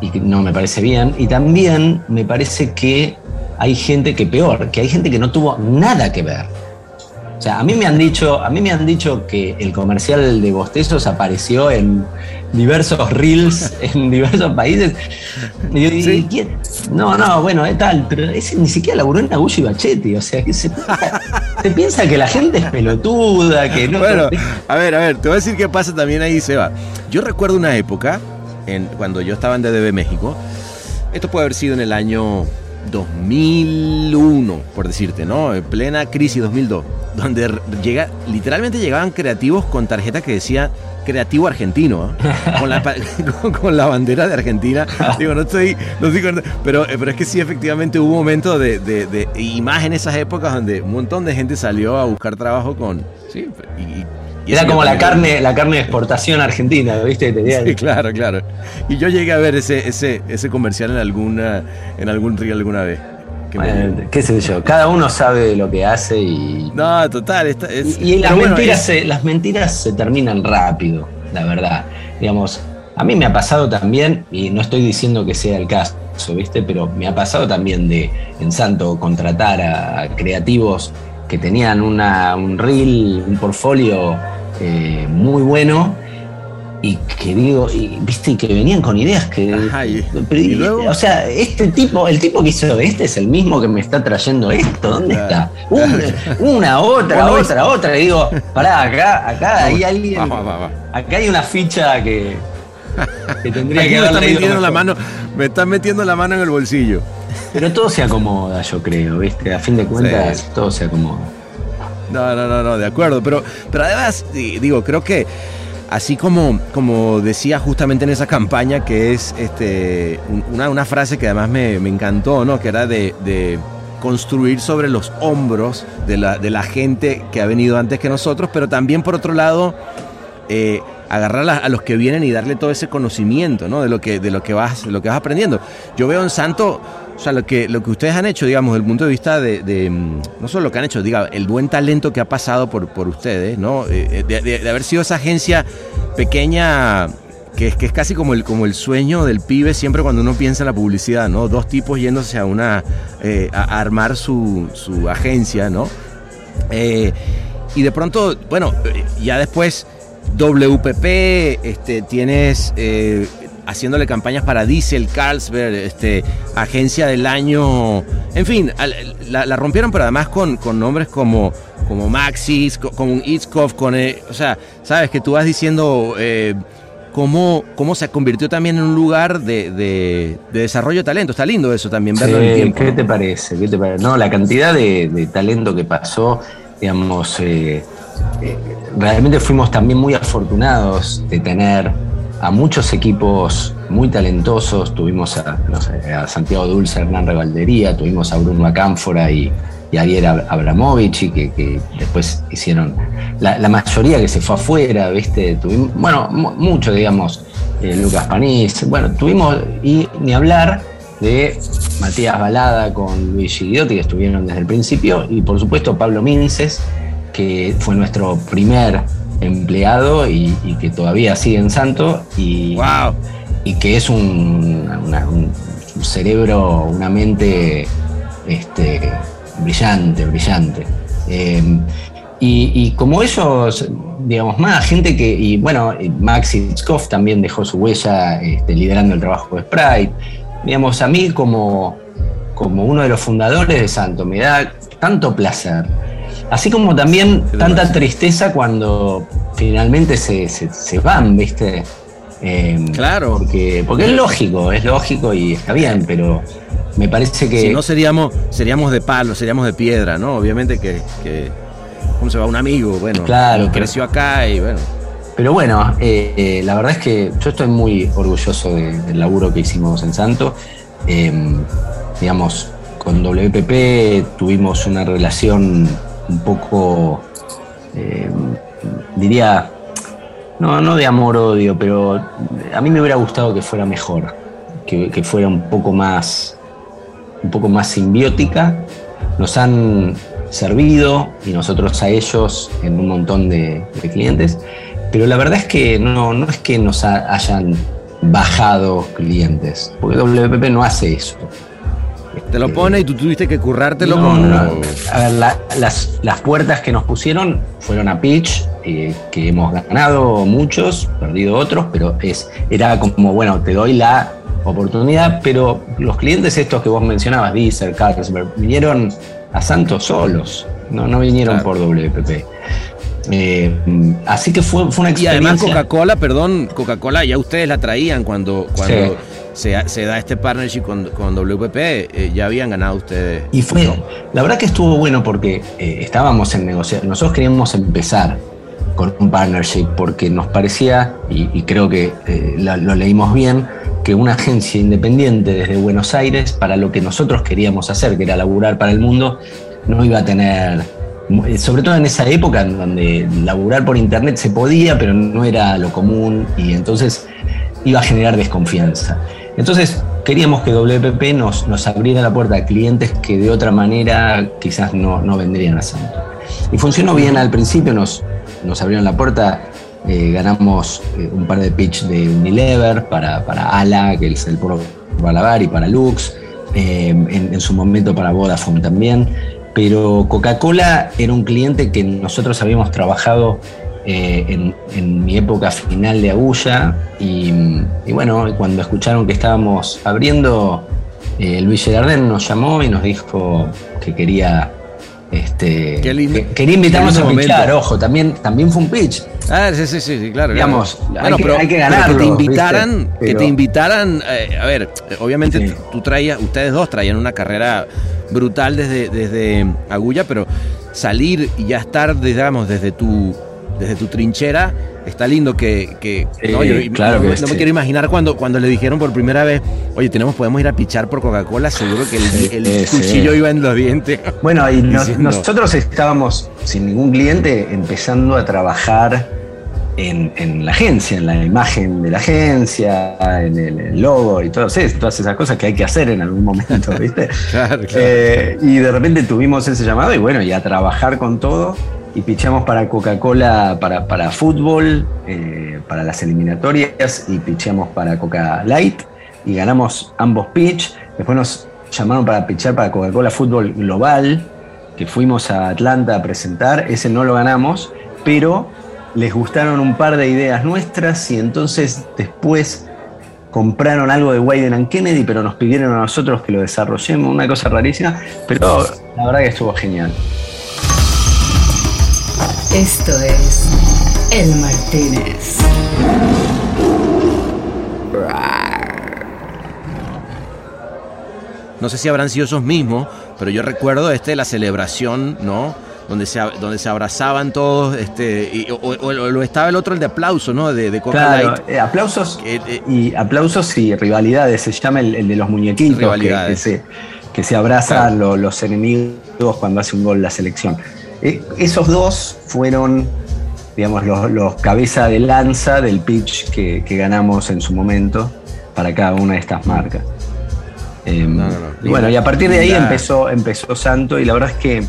y que no me parece bien. Y también me parece que hay gente que peor, que hay gente que no tuvo nada que ver. O sea, a mí me han dicho, a mí me han dicho que el comercial de Bostezos apareció en diversos reels en diversos países. Y yo Sí. ¿quién? No, no, bueno, es tal, pero ese ni siquiera laburó en Agullo y Bachetti. O sea, que se, se piensa que la gente es pelotuda, que no. Bueno, a ver, a ver, te voy a decir qué pasa también ahí, Seba. Yo recuerdo una época, en, cuando yo estaba en DDB México, esto puede haber sido en el año 2001, por decirte, ¿no? En plena crisis 2002, donde llega, literalmente llegaban creativos con tarjeta que decía creativo argentino, ¿ah? con, la, con, con la bandera de Argentina. Digo, no estoy, no estoy con- pero, eh, pero es que sí, efectivamente hubo un momento de, de, de- y más en esas épocas donde un montón de gente salió a buscar trabajo con, sí, y, Era como la carne, la carne de exportación argentina, ¿viste? Sí, claro, claro. Y yo llegué a ver ese, ese, ese comercial en alguna, en algún reel alguna vez. Que me- Bueno, qué sé yo, cada uno sabe lo que hace y, No, total. esta- es- y, y las, bueno, mentiras es- se, las mentiras se terminan rápido, la verdad. Digamos, a mí me ha pasado también, y no estoy diciendo que sea el caso, ¿viste? Pero me ha pasado también de en Santo contratar a creativos que tenían una, un reel, un portfolio eh, muy bueno. Y que digo, y, viste, y que venían con ideas que. Ajá, y- pero, y luego- O sea, este tipo, el tipo que hizo este es el mismo que me está trayendo esto. ¿Dónde Claro. está? Una, una, otra, Bueno, otra, otra. Y digo, pará, acá, acá hay alguien. Va, va, va. Acá hay una ficha que, que tendría que me está metiendo la mano, me está metiendo la mano en el bolsillo. Pero todo se acomoda, yo creo, ¿viste? A fin de cuentas, Sí. todo se acomoda. No, no, no, no, de acuerdo. Pero, pero además, di- digo, creo que así como, como decía justamente en esa campaña, que es este, un- una, una frase que además me, me encantó, ¿no? Que era de, de construir sobre los hombros de la, de la gente que ha venido antes que nosotros, pero también por otro lado, eh, agarrar a, los que vienen y darle todo ese conocimiento, ¿no? De lo que, de lo que vas, lo que vas aprendiendo. Yo veo en Santo, o sea, lo que, lo que ustedes han hecho, digamos, desde el punto de vista de, mm, no solo lo que han hecho, diga, el buen talento que ha pasado por, por ustedes, ¿no? Eh, de, de- haber sido esa agencia pequeña que es, que es casi como el, como el sueño del pibe siempre cuando uno piensa en la publicidad, ¿no? Dos tipos yéndose a una eh, a, armar su, su agencia, ¿no? Eh, y de pronto, bueno, eh, ya después WPP, este, tienes eh, haciéndole campañas para Diesel, Carlsberg, este, agencia del año, en fin, la, la rompieron, pero además con, con nombres como, como Maxis, co- como un Itzkov, con, eh, o sea, sabes que tú vas diciendo eh, cómo, cómo se convirtió también en un lugar de, de- de desarrollo de talento. Está lindo eso también, verlo en el tiempo. ¿Qué ¿no? te parece? ¿Qué te parece? No, la cantidad de, de talento que pasó, digamos, eh, realmente fuimos también muy afortunados de tener a muchos equipos muy talentosos. Tuvimos a, no sé, a Santiago Dulce, Hernán Revaldería, tuvimos a Bruno Acánfora y, y a Ariel Ab- Abramovich, y que, después hicieron la, mayoría que se fue afuera, ¿viste? Bueno, mu- mucho, digamos, eh, Lucas Panís, bueno, tuvimos, y ni hablar de Matías Balada con Luis Gigliotti, que estuvieron desde el principio, y por supuesto Pablo Minces, que fue nuestro primer empleado y, y que todavía sigue en Santo, y, ¡Wow! y que es un, una- un- cerebro, una mente este, brillante, brillante. Eh, y, y como ellos, digamos, más gente que, y bueno, Max Itzkov también dejó su huella este, liderando el trabajo de Sprite. Digamos, a mí como, como uno de los fundadores de Santo, me da tanto placer. Así como también tanta tristeza cuando finalmente se, se- se van, ¿viste? Eh, Claro. Porque, porque es lógico, es lógico y está bien, pero me parece que. Si no seríamos, seríamos de palo, seríamos de piedra, ¿no? Obviamente que, que ¿cómo se va? Un amigo, bueno, Claro, pero- creció acá y bueno. Pero bueno, eh, eh, la verdad es que yo estoy muy orgulloso de- del laburo que hicimos en Santo. Eh, digamos, con WPP tuvimos una relación un poco, eh, diría, no, no de amor-odio, pero a mí me hubiera gustado que fuera mejor, que, fuera un poco más, un poco más simbiótica. Nos han servido y nosotros a ellos en un montón de, clientes, pero la verdad es que no, no es que nos ha- hayan bajado clientes, porque WPP no hace eso. Te lo pone y tú tuviste que currártelo No, como. no, no. A ver, la- las, las puertas que nos pusieron fueron a pitch, eh, que hemos ganado muchos, perdido otros, pero es, era como, bueno, te doy la oportunidad, pero los clientes estos que vos mencionabas, Deezer, Carlsberg, vinieron a Santos solos, no, no vinieron Claro. por WPP. Eh, así que fue, fue una Y además experiencia. Coca-Cola, perdón, Coca-Cola ya ustedes la traían cuando, cuando Sí. Se, da este partnership con, con WPP, eh, ya habían ganado ustedes. Y fue, la verdad que estuvo bueno porque eh, estábamos en negociación. Nosotros queríamos empezar con un partnership porque nos parecía, y, creo que eh, la- lo leímos bien, que una agencia independiente desde Buenos Aires, para lo que nosotros queríamos hacer, que era laburar para el mundo, no iba a tener, sobre todo en esa época en donde laburar por internet se podía, pero no era lo común, y entonces iba a generar desconfianza. Entonces, queríamos que WPP nos, nos abriera la puerta a clientes que de otra manera quizás no, no vendrían a Santo. Y funcionó bien al principio, nos, nos abrieron la puerta, eh, ganamos eh, un par de pitch de Unilever para, para Ala, que es el puro Balabar, y para Lux, eh, en, en su momento para Vodafone también. Pero Coca-Cola era un cliente que nosotros habíamos trabajado eh, en, en mi época final de Agulla y, y bueno, cuando escucharon que estábamos abriendo, eh, Luis Gerardén nos llamó y nos dijo que quería, este, que- quería invitarnos a pitchar, ojo, también, también fue un pitch. Ah, sí, sí, sí, claro. Digamos, claro. hay que- hay que pero ganarlo, que te invitaran, que te Pero- invitaran, eh, a ver, eh, obviamente Sí. tú traías, ustedes dos traían una carrera brutal desde, desde Agulla, pero salir y ya estar, digamos, desde tu, desde tu trinchera, está lindo que, que Sí, no, yo- claro no, que no sí. me quiero imaginar cuando, cuando le dijeron por primera vez, oye, tenemos, podemos ir a pichar por Coca-Cola, seguro que el, Sí, el sí. cuchillo iba en los dientes. Bueno, y nos- nosotros estábamos sin ningún cliente empezando a trabajar en, en la agencia, en la imagen de la agencia, en el, el logo y todo, sí, todas esas cosas que hay que hacer en algún momento, ¿viste? Claro, claro. Eh, y de repente tuvimos ese llamado y bueno, y a trabajar con todo. Y pichamos para Coca-Cola, para, para fútbol, eh, para las eliminatorias y pichamos para Coca Light y ganamos ambos pitch. Después nos llamaron para pichar para Coca-Cola Fútbol Global, que fuimos a Atlanta a presentar. Ese no lo ganamos, pero les gustaron un par de ideas nuestras y entonces después compraron algo de Wyden and Kennedy, pero nos pidieron a nosotros que lo desarrollemos, una cosa rarísima, pero la verdad que estuvo genial. Esto es El Martínez. No sé si habrán sido esos mismos, pero yo recuerdo este la celebración, ¿no? Donde se, donde se abrazaban todos, este, y- o, o- o lo estaba el otro, el de aplauso, ¿no? De, de Coca Claro, Light. eh, aplausos eh, y aplausos y rivalidades, se llama el, el de los muñequitos que, Rivalidades. que se, que se abrazan lo- los enemigos cuando hace un gol la selección. Eh, esos dos fueron, digamos, los, los cabeza de lanza del pitch que, que ganamos en su momento para cada una de estas marcas. Eh, No, no, no. y bueno, y a partir de ahí empezó, empezó Santo y la verdad es que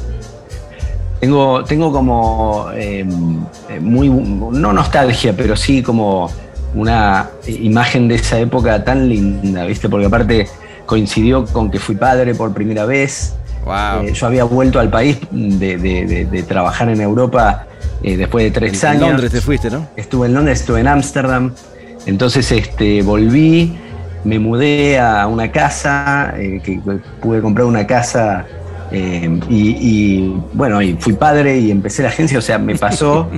tengo, tengo como eh, eh, muy, no nostalgia, pero sí como una imagen de esa época tan linda, ¿viste? Porque aparte coincidió con que fui padre por primera vez. Wow. Eh, yo había vuelto al país de, de- de- de trabajar en Europa eh, después de tres en años. Londres te fuiste, ¿no? Estuve en Londres, estuve en Ámsterdam. Entonces este, volví, me mudé a una casa, eh, que pude comprar una casa eh, y, y, bueno, y fui padre y empecé la agencia, o sea, me pasó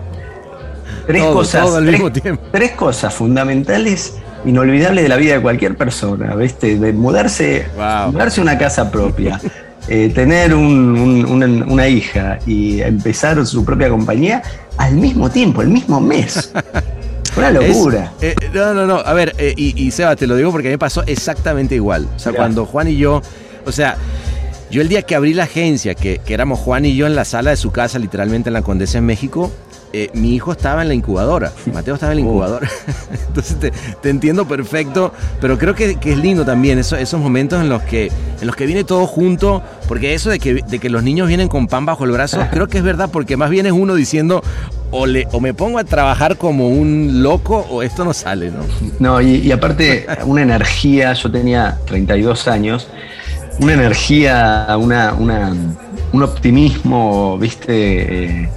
tres Todo, cosas, todo al tres, mismo tiempo. tres cosas fundamentales, inolvidables de la vida de cualquier persona, ¿viste? De mudarse, Wow. mudarse a una casa propia. eh, tener un- un- una, una hija y empezar su propia compañía al mismo tiempo, el mismo mes. Una locura. Es- eh, no, no, no. A ver, eh, y, y Seba, te lo digo porque a mí me pasó exactamente igual. O sea, cuando Juan y yo, o sea, yo el día que abrí la agencia, que, que éramos Juan y yo en la sala de su casa, literalmente en la Condesa en México, eh, mi hijo estaba en la incubadora. Mateo estaba en la Oh. incubadora. Entonces te, te entiendo perfecto, pero creo que, que es lindo también eso- esos momentos en los que en los que viene todo junto, porque eso de que, de que los niños vienen con pan bajo el brazo, creo que es verdad, porque más bien es uno diciendo, o, le, o me pongo a trabajar como un loco o esto no sale, ¿no? No, y, y aparte, una energía, yo tenía 32 años, una energía, una, una- un optimismo, viste, Eh,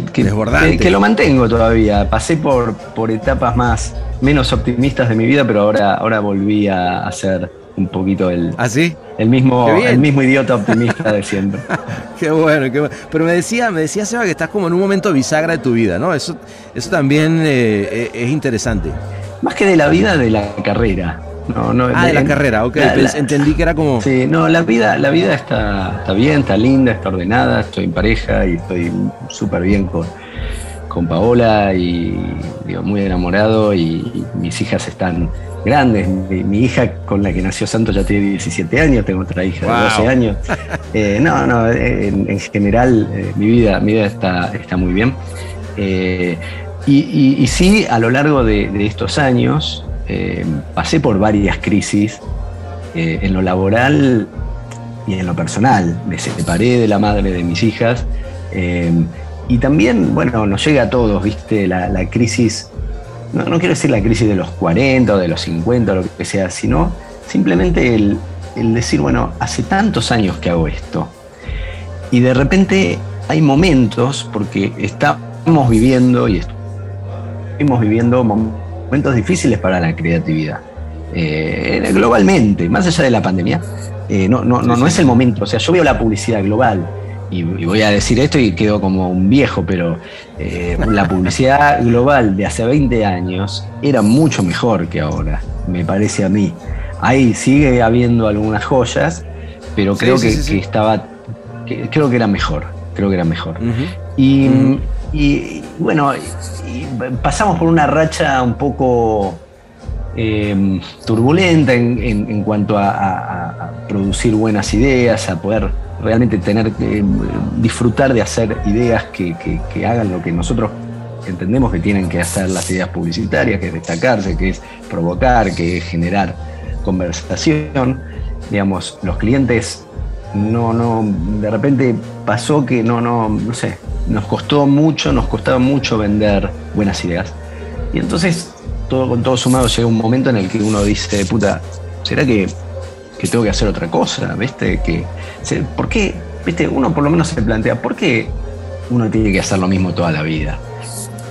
que, que- Desbordante. que- que lo mantengo todavía. Pasé por, por etapas más, menos optimistas de mi vida, pero ahora, ahora volví a, ser un poquito el, ¿Así? el, mismo, el mismo idiota optimista de siempre. Qué bueno, qué bueno. Pero me decía, me decía Seba que estás como en un momento bisagra de tu vida, ¿no? Eso, eso también eh, es interesante. Más que de la vida, de la carrera. No, no, Ah, de la en- carrera, ok. la- la- entendí que era como. Sí, no, la vida, la vida está, está bien, está linda, está ordenada, estoy en pareja y estoy súper bien con, con Paola y digo, muy enamorado y, y mis hijas están grandes. Mi, mi hija con la que nació Santo ya tiene 17 años, tengo otra hija Wow. de 12 años. Eh, no, no, en, en general eh, mi vida, mi vida está, está muy bien. Eh, y, y- y sí, a lo largo de, de estos años eh, pasé por varias crisis eh, en lo laboral y en lo personal. Me separé de la madre de mis hijas. eh, y también, bueno, nos llega a todos, ¿viste? La, la crisis, no, no quiero decir la crisis de los 40 o de los 50 o lo que sea, sino simplemente el, el decir, bueno, hace tantos años que hago esto. Y de repente hay momentos, porque estamos viviendo y estamos viviendo momentos difíciles para la creatividad. Eh, globalmente, más allá de la pandemia, eh, no, no, no, no es el momento. O sea, yo veo la publicidad global y, y voy a decir esto y quedo como un viejo, pero eh, la publicidad global de hace 20 años era mucho mejor que ahora, me parece a mí. Ahí sigue habiendo algunas joyas, pero creo sí, que, sí, sí. que estaba, que- creo que era mejor, creo que era mejor. Y. y, bueno, pasamos por una racha un poco eh, turbulenta en, en- cuanto a, producir buenas ideas, a poder realmente tener que disfrutar de hacer ideas que, que- que hagan lo que nosotros entendemos que tienen que hacer las ideas publicitarias, que es destacarse, que es provocar, que es generar conversación. Digamos, los clientes no, no, de repente pasó que no, no, no sé, nos costó mucho, nos costaba mucho vender buenas ideas. Y entonces, todo con todo sumado, llega un momento en el que uno dice, puta, ¿será que, que tengo que hacer otra cosa? ¿Viste? Que, ¿Por qué? ¿Viste? Uno por lo menos se plantea, ¿por qué uno tiene que hacer lo mismo toda la vida?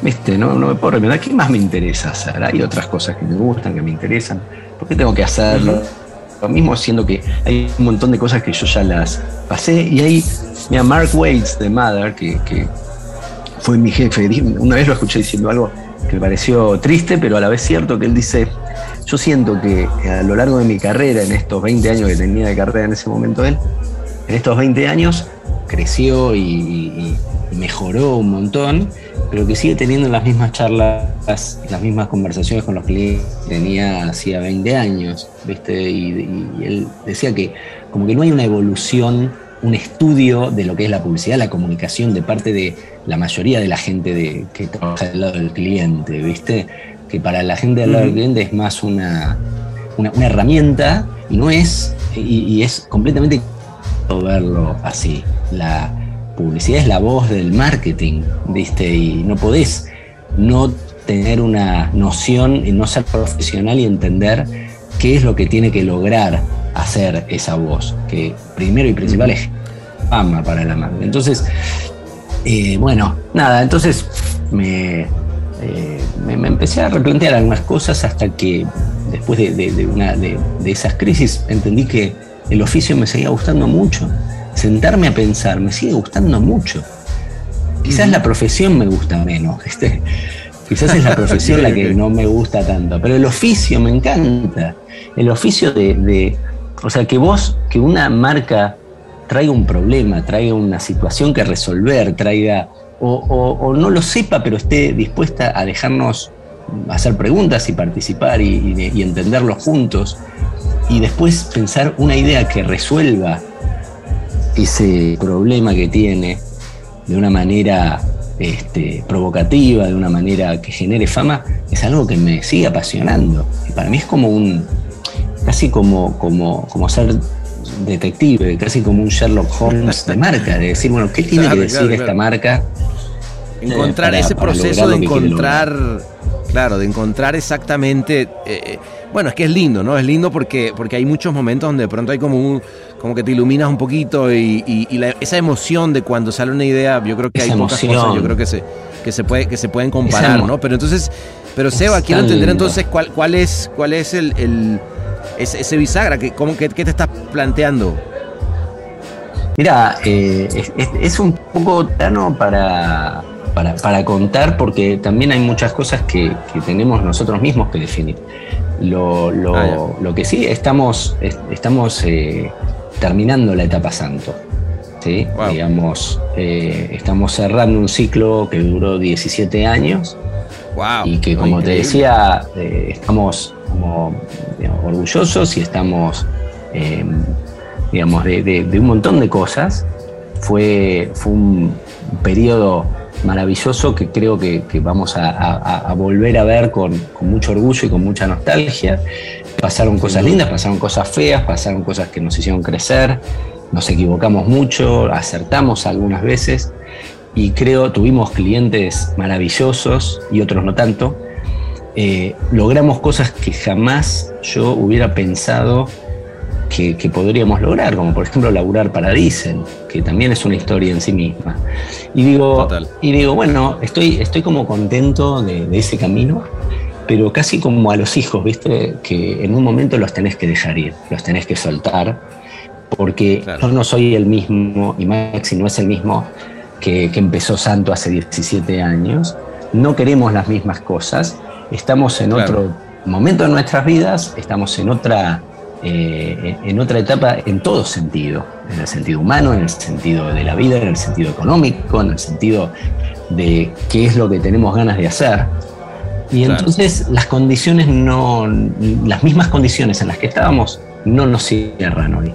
¿Viste? No, no me puedo remediar. ¿Qué más me interesa hacer? Hay otras cosas que me gustan, que me interesan. ¿Por qué tengo que hacerlo? Lo mismo siendo que hay un montón de cosas que yo ya las pasé. Y ahí, mira, Mark Waits de Mother, que, que fue mi jefe, una vez lo escuché diciendo algo que me pareció triste, pero a la vez cierto, que él dice, yo siento que a lo largo de mi carrera, en estos 20 años que tenía de carrera en ese momento él, en estos 20 años creció y mejoró un montón, pero que sigue teniendo las mismas charlas, las mismas conversaciones con los clientes que tenía hacía 20 años, ¿viste? Y, y él decía que como que no hay una evolución, un estudio de lo que es la publicidad, la comunicación de parte de la mayoría de la gente de, que trabaja del lado del cliente, ¿viste? Que para la gente del lado del cliente es más una, una, una herramienta y no es, y, y es completamente verlo así. La publicidad es la voz del marketing, ¿viste? Y no podés no tener una noción y no ser profesional y entender qué es lo que tiene que lograr hacer esa voz, que primero y principal es fama para la marca. Entonces, eh, bueno, nada, entonces me, eh, me, me empecé a replantear algunas cosas hasta que después de, de- de una, de, de esas crisis entendí que el oficio me seguía gustando mucho. Sentarme a pensar me sigue gustando mucho. Quizás la profesión me gusta menos, ¿viste? Quizás es la profesión la que no me gusta tanto, pero el oficio me encanta. El oficio de, de- o sea, que vos, que una marca traiga un problema, traiga una situación que resolver, traiga, o, o- o no lo sepa, pero esté dispuesta a dejarnos hacer preguntas y participar y, y- y entenderlo juntos, y después pensar una idea que resuelva ese problema que tiene de una manera este, provocativa, de una manera que genere fama, es algo que me sigue apasionando. Y para mí es como un, casi como, como, como ser detective, casi como un Sherlock Holmes de marca, de decir, bueno, ¿qué tiene Claro, que decir claro, esta marca? Encontrar para- ese proceso de encontrar, claro, de encontrar exactamente, eh, eh, bueno, es que es lindo, ¿no? Es lindo porque, porque hay muchos momentos donde de pronto hay como un, como que te iluminas un poquito y, y- y la- esa emoción de cuando sale una idea, yo creo que Esa hay pocas emoción. cosas, yo creo que se, que se puede, que se pueden comparar, ¿no? Pero entonces, pero Seba, quiero entender lindo. entonces cuál, cuál es, cuál es el, el- ese, ese bisagra, que, cómo, que, qué te estás planteando. Mira, eh, es, es- es un poco plano para, para, para contar porque también hay muchas cosas que, que tenemos nosotros mismos que definir. Lo, lo- Ah, lo que sí, estamos, es- estamos eh, terminando la etapa santo. ¿sí? Wow. Digamos, eh, estamos cerrando un ciclo que duró 17 años Wow. y que como te decía, eh, estamos como, digamos, orgullosos y estamos, eh, digamos, de, de- de un montón de cosas. Fue, fue un periodo maravilloso que creo que, que vamos a, a- a volver a ver con, con mucho orgullo y con mucha nostalgia. Pasaron cosas lindas, pasaron cosas feas, pasaron cosas que nos hicieron crecer, nos equivocamos mucho, acertamos algunas veces y creo tuvimos clientes maravillosos y otros no tanto. Eh, logramos cosas que jamás yo hubiera pensado que, que podríamos lograr, como por ejemplo laburar para Dicen, que también es una historia en sí misma. Y digo, Total. y digo bueno, estoy, estoy como contento de, de ese camino, pero casi como a los hijos, ¿viste? Que en un momento los tenés que dejar ir, los tenés que soltar, porque Claro. yo no soy el mismo, y Maxi no es el mismo que, que empezó Santo hace 17 años, no queremos las mismas cosas, estamos en Claro. otro momento de nuestras vidas, estamos en otra, eh, en otra etapa en todo sentido, en el sentido humano, en el sentido de la vida, en el sentido económico, en el sentido de qué es lo que tenemos ganas de hacer. Y Claro. entonces las condiciones no, las mismas condiciones en las que estábamos no nos cierran hoy.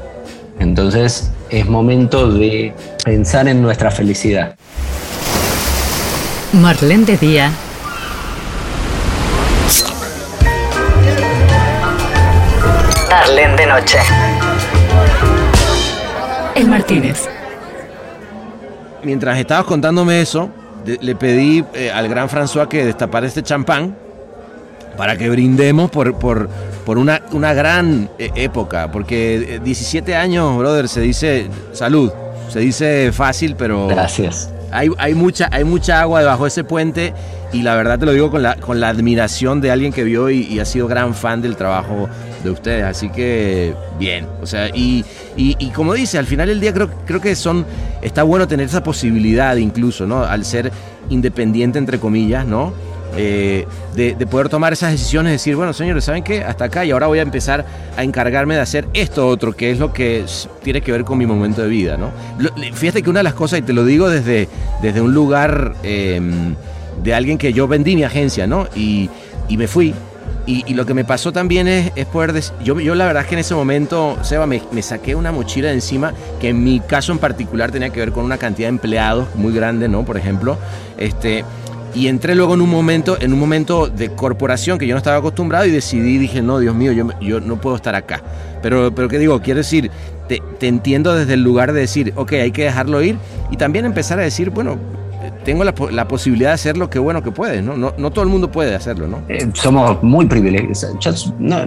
Entonces es momento de pensar en nuestra felicidad. Marlene de día, Darlene de noche. el Martínez. Mientras estabas contándome eso, de- le pedí eh, al gran François que destapara este champán para que brindemos por, por, por una, una gran eh, época. Porque eh, 17 años, brother, se dice salud. Se dice fácil, pero Gracias. hay, hay, mucha, hay mucha agua debajo de ese puente y la verdad te lo digo con la, con la admiración de alguien que vio y, y ha sido gran fan del trabajo de ustedes. Así que bien, o sea, y, y, como dice, al final del día creo, creo que son, está bueno tener esa posibilidad incluso, ¿no? Al ser independiente, entre comillas, ¿no? Eh, de, de poder tomar esas decisiones, decir, bueno, señores, ¿saben qué? Hasta acá y ahora voy a empezar a encargarme de hacer esto otro, que es lo que tiene que ver con mi momento de vida, ¿no? Fíjate que una de las cosas, y te lo digo desde, desde un lugar eh, de alguien que yo vendí mi agencia, ¿no? Y, y me fui. Y, lo que me pasó también es, poder decir, yo, yo la verdad es que en ese momento, Seba, me, me saqué una mochila de encima que en mi caso en particular tenía que ver con una cantidad de empleados muy grande, ¿no? Por ejemplo, este, y entré luego en un momento, en un momento de corporación que yo no estaba acostumbrado y decidí, dije, no, Dios mío, yo, yo no puedo estar acá. Pero, pero ¿qué digo? Quiero decir, te, te entiendo desde el lugar de decir, ok, hay que dejarlo ir y también empezar a decir, bueno, tengo la, po- la posibilidad de hacer lo que bueno que puedes, ¿no? No, no todo el mundo puede hacerlo, ¿no? Eh, somos muy privilegiados. No,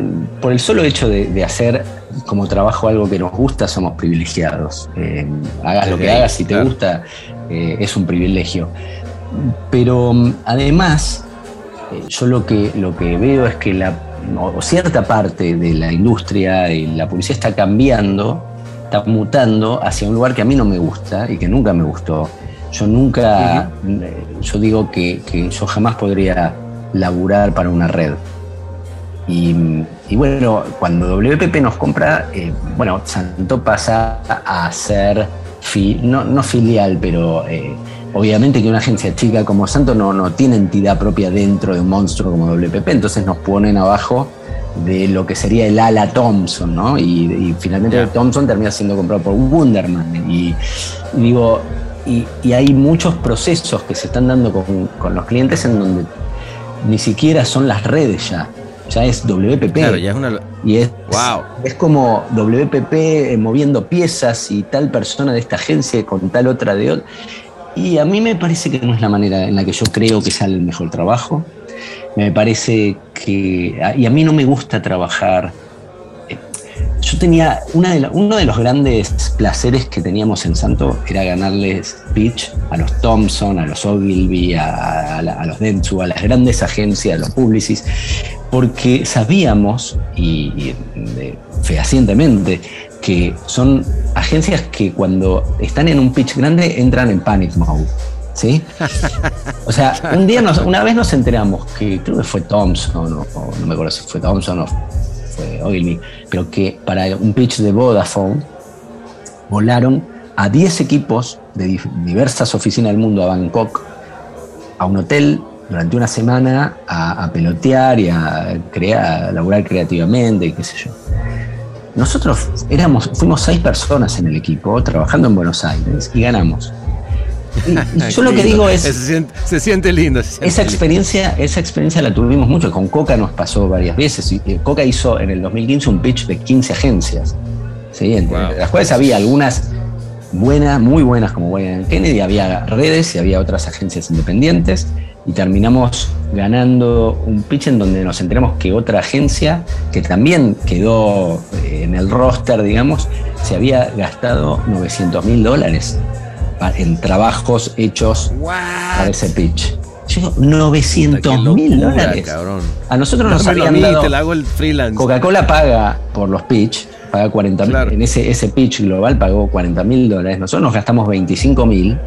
por el solo hecho de, de hacer como trabajo algo que nos gusta, somos privilegiados. Eh, hagas lo que hagas, si te claro. gusta, eh, es un privilegio. Pero mm, además, yo lo que, lo que veo es que la, o cierta parte de la industria y la publicidad está cambiando, está mutando hacia un lugar que a mí no me gusta y que nunca me gustó. Yo nunca, eh, yo digo que, que yo jamás podría laburar para una red. Y, y bueno, cuando WPP nos compra, eh, bueno, Santo pasa a ser, fi- no, no filial, pero eh, obviamente que una agencia chica como Santo no, no tiene entidad propia dentro de un monstruo como WPP, entonces nos ponen abajo de lo que sería el ala Thompson, ¿no? Y, y finalmente Ya. Thompson termina siendo comprado por Wunderman. Y, y digo, y, y hay muchos procesos que se están dando con, con los clientes en donde ni siquiera son las redes ya, ya es WPP. Claro, ya es una... Y es, Wow. es como WPP eh, moviendo piezas y tal persona de esta agencia con tal otra de otra. Y a mí me parece que no es la manera en la que yo creo que sale el mejor trabajo. Me parece que. Y a mí no me gusta trabajar. Eh, Yo tenía. Una de la- uno de los grandes placeres que teníamos en Santo era ganarles pitch a los Thompson, a los Ogilvy, a, a la- a los Dentsu, a las grandes agencias, a los Publicis, porque sabíamos, y, y de- fehacientemente, que son agencias que cuando están en un pitch grande entran en panic mode. ¿Sí? O sea, un día nos- una vez nos enteramos que creo que fue Thompson, o, o no me acuerdo si fue Thompson o pero que para un pitch de Vodafone volaron a 10 equipos de diversas oficinas del mundo a Bangkok, a un hotel durante una semana a, a pelotear y a, crear, a laburar creativamente y qué sé yo. Nosotros éramos, fuimos seis personas en el equipo trabajando en Buenos Aires y ganamos Y- yo lo que digo es, Se siente, se siente lindo. se siente esa lindo. experiencia, esa experiencia la tuvimos mucho. Con Coca nos pasó varias veces. Y, eh, Coca hizo en el 2015 un pitch de 15 agencias. ¿sí? Entre Wow. las cuales había algunas buenas, muy buenas como Wayne Kennedy, había redes y había otras agencias independientes. Y terminamos ganando un pitch en donde nos enteramos que otra agencia, que también quedó eh, en el roster, digamos, se había gastado 900 mil dólares en trabajos hechos para ese pitch. Yo digo, Qué 900 mil dólares. cabrón. A nosotros nos habían mí, dado. te la hago el freelance. Coca-Cola paga por los pitch, paga 40 mil. Claro. En ese, ese pitch global pagó 40 mil dólares. Nosotros nos gastamos 25 mil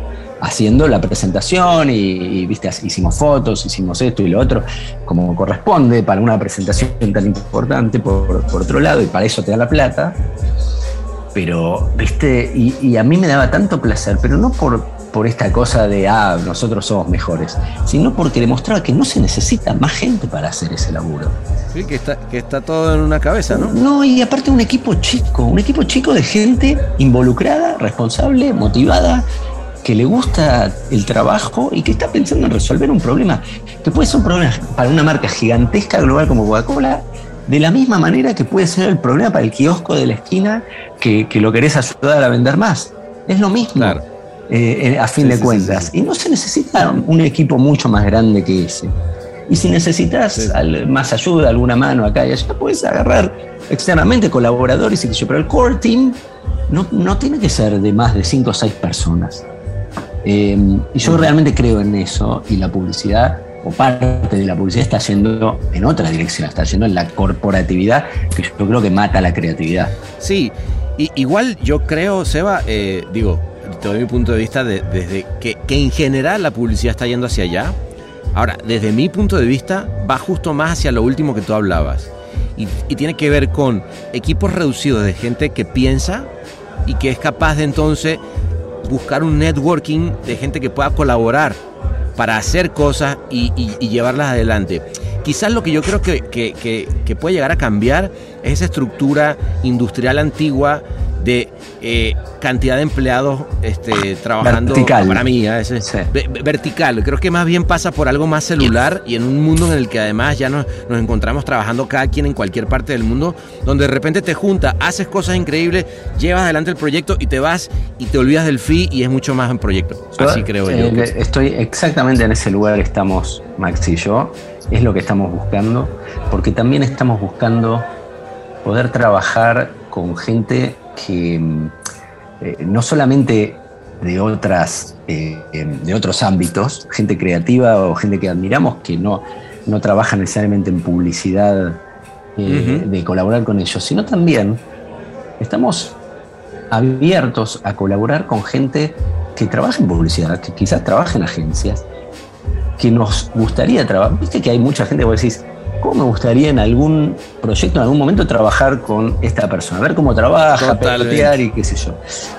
haciendo la presentación y, y, viste, hicimos fotos, hicimos esto y lo otro, como corresponde para una presentación tan importante por, por otro lado, y para eso te da la plata. Pero, viste, y, y a mí me daba tanto placer, pero no por, por esta cosa de, ah, nosotros somos mejores, sino porque demostraba que no se necesita más gente para hacer ese laburo. Sí, que está, que está todo en una cabeza, ¿no? No, y aparte un equipo chico, un equipo chico de gente involucrada, responsable, motivada, que le gusta el trabajo y que está pensando en resolver un problema, que puede ser un problema para una marca gigantesca global como Coca-Cola, de la misma manera que puede ser el problema para el kiosco de la esquina que, que lo querés ayudar a vender más. Es lo mismo. Claro. eh, eh, a fin Sí, de sí, cuentas. sí. Y no se necesita un equipo mucho más grande que ese. Y si necesitas al- más ayuda, alguna mano acá y allá, puedes agarrar externamente colaboradores y sé yo. Pero el core team no, no tiene que ser de más de 5 o 6 personas. Eh, y yo realmente creo en eso y la publicidad, o parte de la publicidad, está yendo en otra dirección, está yendo en la corporatividad, que yo creo que mata la creatividad. Sí, y, igual yo creo, Seba, eh, digo, desde mi punto de vista, de- desde que, en general la publicidad está yendo hacia allá. Ahora, desde mi punto de vista, va justo más hacia lo último que tú hablabas. Y tiene que ver con equipos reducidos de gente que piensa y que es capaz de entonces buscar un networking de gente que pueda colaborar para hacer cosas y, llevarlas adelante. Quizás lo que yo creo que, que- que- que puede llegar a cambiar es esa estructura industrial antigua de eh, cantidad de empleados este, trabajando Vertical. para mí, ¿eh? Ese- Sí. ve- ve- vertical. Creo que más bien pasa por algo más celular y en un mundo en el que además ya nos, nos encontramos trabajando cada quien en cualquier parte del mundo, donde de repente te junta, haces cosas increíbles, llevas adelante el proyecto y te vas y te olvidas del fee y es mucho más en proyecto. Así creo yo. Eh, Estoy exactamente en ese lugar que estamos Max y yo. Es lo que estamos buscando, porque también estamos buscando poder trabajar con gente que mm, eh, no solamente de otras eh, em, de otros ámbitos, gente creativa o gente que admiramos que no, no trabaja necesariamente en publicidad eh, de colaborar con ellos, sino también estamos abiertos a colaborar con gente que trabaja en publicidad, que quizás trabaja en agencias, que nos gustaría trabajar. Viste que hay mucha gente que vos decís, ¿cómo me gustaría en algún proyecto, en algún momento, trabajar con esta persona? A ver cómo trabaja, pelotear y qué sé yo.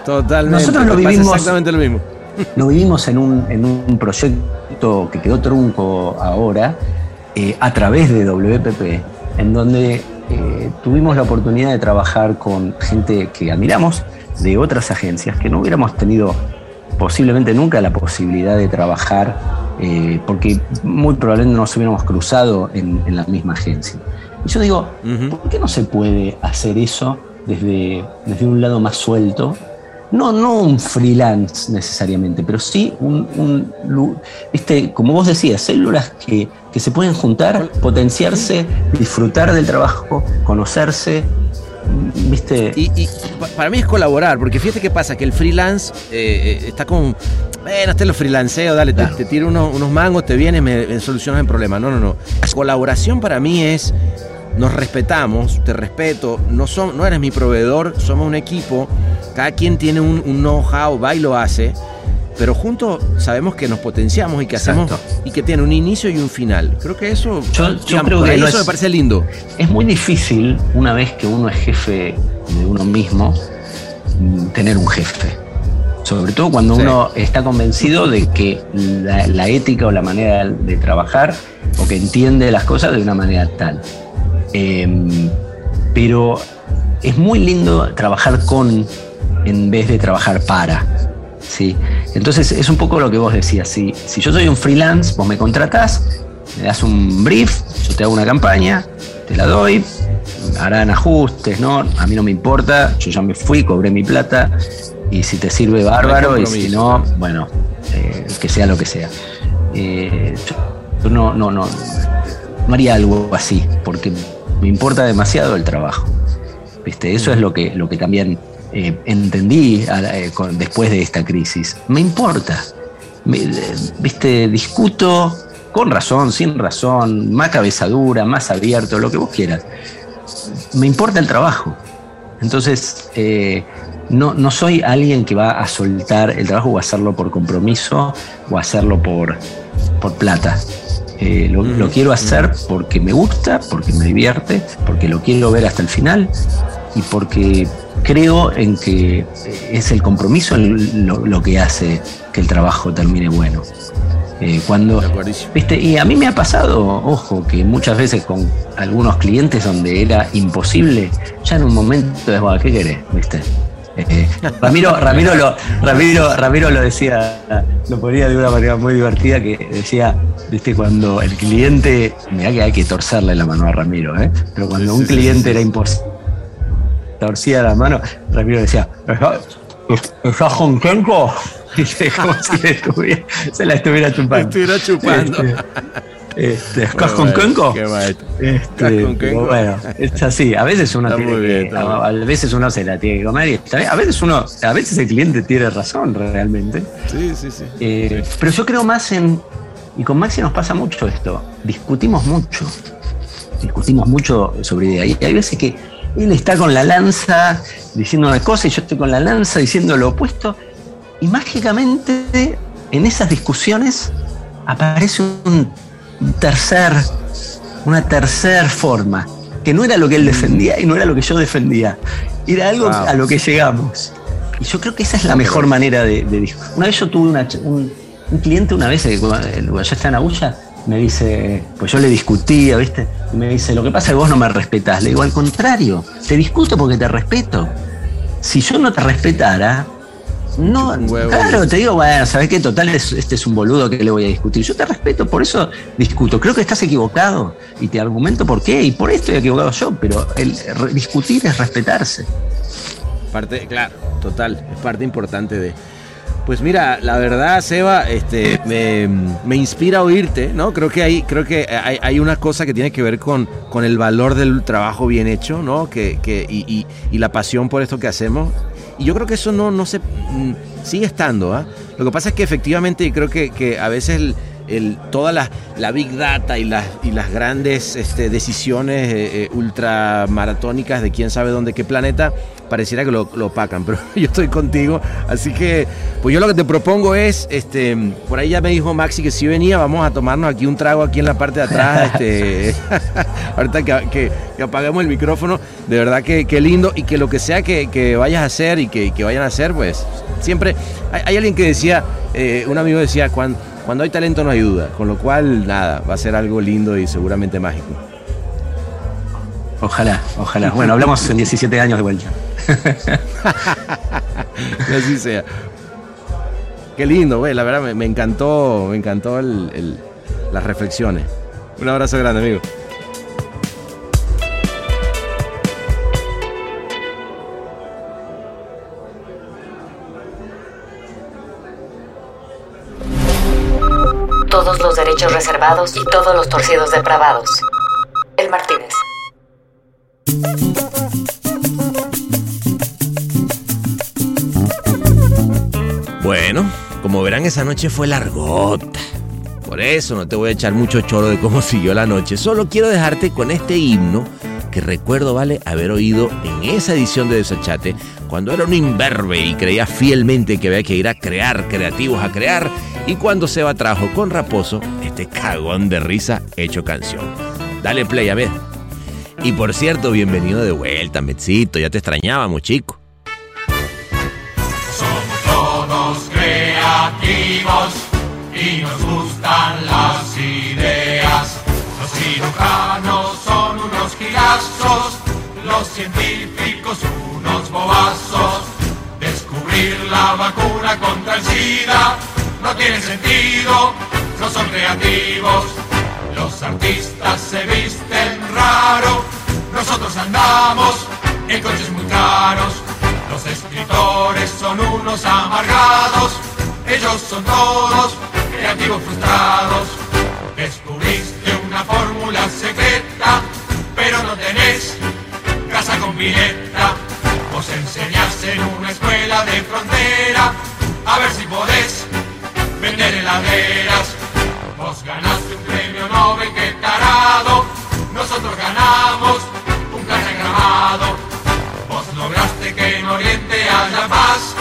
Totalmente. Nosotros lo vivimos- exactamente lo mismo. Lo vivimos en un, en un proyecto que quedó trunco ahora, eh, a través de WPP, en donde eh, tuvimos la oportunidad de trabajar con gente que admiramos de otras agencias, que no hubiéramos tenido posiblemente nunca la posibilidad de trabajar, eh, porque muy probablemente nos hubiéramos cruzado en, en la misma agencia. Y yo digo. ¿por qué no se puede hacer eso desde, desde un lado más suelto? No, no un freelance necesariamente, pero sí un, un viste, como vos decías, células que, que se pueden juntar, potenciarse, disfrutar del trabajo, conocerse, viste. Y, y pa- para mí es colaborar, porque fíjate qué pasa, que el freelance eh, eh, está como, bueno, este lo freelanceo, dale, te, Claro. te tiro unos, unos mangos, te vienes, me, me solucionas el problema. No, no, no. Colaboración para mí es, nos respetamos, te respeto, no, son, no eres mi proveedor, somos un equipo, cada quien tiene un, un know-how, va y lo hace, pero juntos sabemos que nos potenciamos y que hacemos, Exacto. y que tiene un inicio y un final. Creo que eso, Yo- yo digamos, creo que eso es- me parece lindo. Es muy difícil, una vez que uno es jefe de uno mismo, tener un jefe. Sobre todo cuando Sí. uno está convencido de que la, la ética o la manera de trabajar o que entiende las cosas de una manera tal. Em, pero es muy lindo trabajar con en vez de trabajar para. ¿Sí? Entonces es un poco lo que vos decías. Si, si yo soy un freelance, vos me contratás, me das un brief, yo te hago una campaña, te la doy, harán ajustes, ¿no? A mí no me importa, yo ya me fui, cobré mi plata, y si te sirve bárbaro, y si no, bueno, eh, que sea lo que sea. Eh, yo, no, no, no, no haría algo así, porque me importa demasiado el trabajo. ¿Viste? Eso es lo que, lo que también eh, entendí la- eh, con- después de esta crisis. Me importa. Me- eh, ¿Viste? Discuto con razón, sin razón, más cabezadura, más abierto, lo que vos quieras. Me importa el trabajo. Entonces, eh, no, no soy alguien que va a soltar el trabajo o hacerlo por compromiso o hacerlo por, por plata. Eh, lo, lo quiero hacer porque me gusta, porque me divierte, porque lo quiero ver hasta el final y porque creo en que es el compromiso lo, lo que hace que el trabajo termine bueno. Eh, cuando. ¿viste? Y a mí me ha pasado, ojo, que muchas veces con algunos clientes donde era imposible, ya en un momento es, "Bueno, ¿qué querés? ¿Viste? Eh, Ramiro, Ramiro, lo, Ramiro, Ramiro lo decía, lo ponía de una manera muy divertida, que decía, viste, cuando el cliente, mira que hay que torcerle la mano a Ramiro, ¿eh? pero cuando un cliente era imposible, torcía la mano, Ramiro decía, "¿Estás- ¿estás contento? Dice, como si le estuviera- se la estuviera chupando. Estuviera chupando. Este, este, ¿Estás con Kenko? Este, ¿Estás con pero Kenko? bueno, es así. A veces uno Está tiene muy bien, que, está a, veces uno se la tiene que comer y está bien. A veces uno, a veces el cliente tiene razón realmente. Sí, sí, sí. Eh, pero yo creo más en, y con Maxi nos pasa mucho esto, discutimos mucho, discutimos mucho sobre idea. Y hay veces que él está con la lanza diciendo una cosa y yo estoy con la lanza diciendo lo opuesto. Y mágicamente en esas discusiones aparece un tercer, una tercer forma, que no era lo que él defendía y no era lo que yo defendía. Era algo Wow. a lo que llegamos. Y yo creo que esa es la mejor manera de, de. Una vez yo tuve una un, un cliente, una vez, eh, cuando cuando yo estaba en Agulla, me dice, pues yo le discutía, ¿viste? Y me dice, lo que pasa es que vos no me respetás. Le digo, al contrario, te discuto porque te respeto. Si yo no te respetara, no, huevo. claro, te digo, bueno, ¿sabes qué? Total, es- este es un boludo que le voy a discutir. Yo te respeto, por eso discuto. Creo que estás equivocado y te argumento por qué y por esto estoy equivocado yo, pero el discutir es respetarse. Parte, claro, total, es parte importante de. Pues mira, la verdad, Seba, este, me, inspira oírte, ¿no? Creo que hay, creo que hay, hay una cosa que tiene que ver con, con el valor del trabajo bien hecho, ¿no? Que, que, y, y- la pasión por esto que hacemos. Y yo creo que eso no, no se mm, sigue estando, ¿ah? Lo que pasa es que efectivamente creo que, que a veces el, toda la, la big data y las, y las grandes este, decisiones eh, eh, ultramaratónicas de quién sabe dónde, qué planeta, pareciera que lo, lo opacan, pero yo estoy contigo, así que pues yo lo que te propongo es, este, por ahí ya me dijo Maxi que si venía, vamos a tomarnos aquí un trago aquí en la parte de atrás, este, ahorita que, que- que apaguemos el micrófono, de verdad que, que lindo y que lo que sea que, que vayas a hacer y que, que vayan a hacer, pues siempre, hay, hay alguien que decía, eh, un amigo decía, cuando, cuando hay talento no hay duda, con lo cual nada, va a ser algo lindo y seguramente mágico. Ojalá, ojalá. Bueno, hablamos en 17 años de vuelta. Que así sea. Qué lindo, güey. La verdad me, me encantó, me encantó el- el- las reflexiones. Un abrazo grande, amigo. Todos los derechos reservados y todos los torcidos depravados. El Martínez. Como verán, esa noche fue largota. Por eso no te voy a echar mucho choro de cómo siguió la noche. Solo quiero dejarte con este himno que recuerdo, vale, haber oído en esa edición de Desachate cuando era un imberbe y creía fielmente que había que ir a crear, creativos a crear. Y cuando Seba trajo con Raposo este cagón de risa hecho canción. Dale play, a ver. Y por cierto, bienvenido de vuelta, Metzito. Ya te extrañábamos, chico. Y nos gustan las ideas. Los cirujanos son unos gilazos, los científicos unos bobazos. Descubrir la vacuna contra el SIDA no tiene sentido, no son creativos. Los artistas se visten raro, nosotros andamos en coches muy caros. Los escritores son unos amargados, ellos son todos creativos frustrados. Descubriste una fórmula secreta, pero no tenés casa con pileta. Vos enseñás en una escuela de frontera, a ver si podés vender heladeras. Vos ganaste un premio Nobel, que tarado. Nosotros ganamos un gramado. Vos lograste que en Oriente haya paz.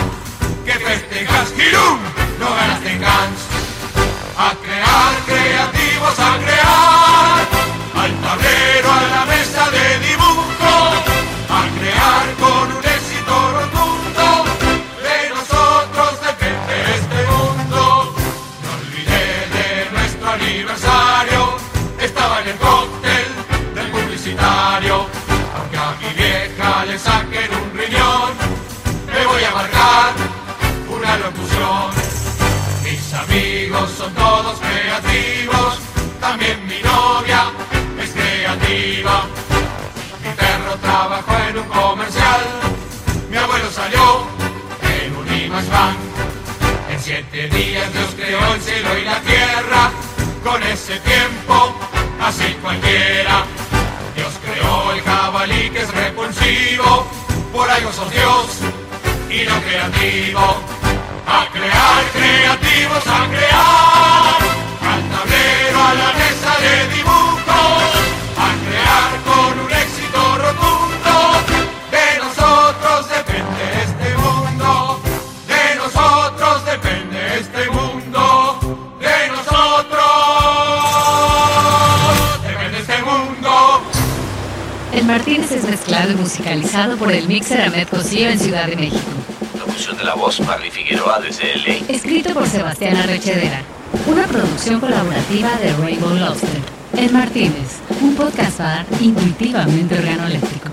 Que festejas, Girum, no ganaste en. A crear, creativos, a crear. Al tablero, a la mesa de dibujo. A crear con un éxito rotundo. De nosotros depende este mundo. No olvidé de nuestro aniversario. Estaba en el cóctel del publicitario. Aunque a mi vieja le saquen un riñón, me voy a marcar una locución. Son todos creativos, también mi novia es creativa. Mi perro trabajó en un comercial, mi abuelo salió en un IMAX Bank. En siete días Dios creó el cielo y la tierra, con ese tiempo, así cualquiera. Dios creó el jabalí que es repulsivo, por algo sos Dios y no creativo. A crear, a crear. Al tablero, a la mesa de dibujos. A crear con un éxito rotundo. De nosotros depende este mundo. De nosotros depende este mundo. De nosotros depende este mundo. El Martínez es mezclado y musicalizado por el mixer Ahmed Cosío en Ciudad de México. La voz, Marley Figueroa desde LA. Escrito por Sebastián Arrechedera. Una producción colaborativa de Rainbow Lobster. El Martínez, un podcast bar intuitivamente organoléctrico.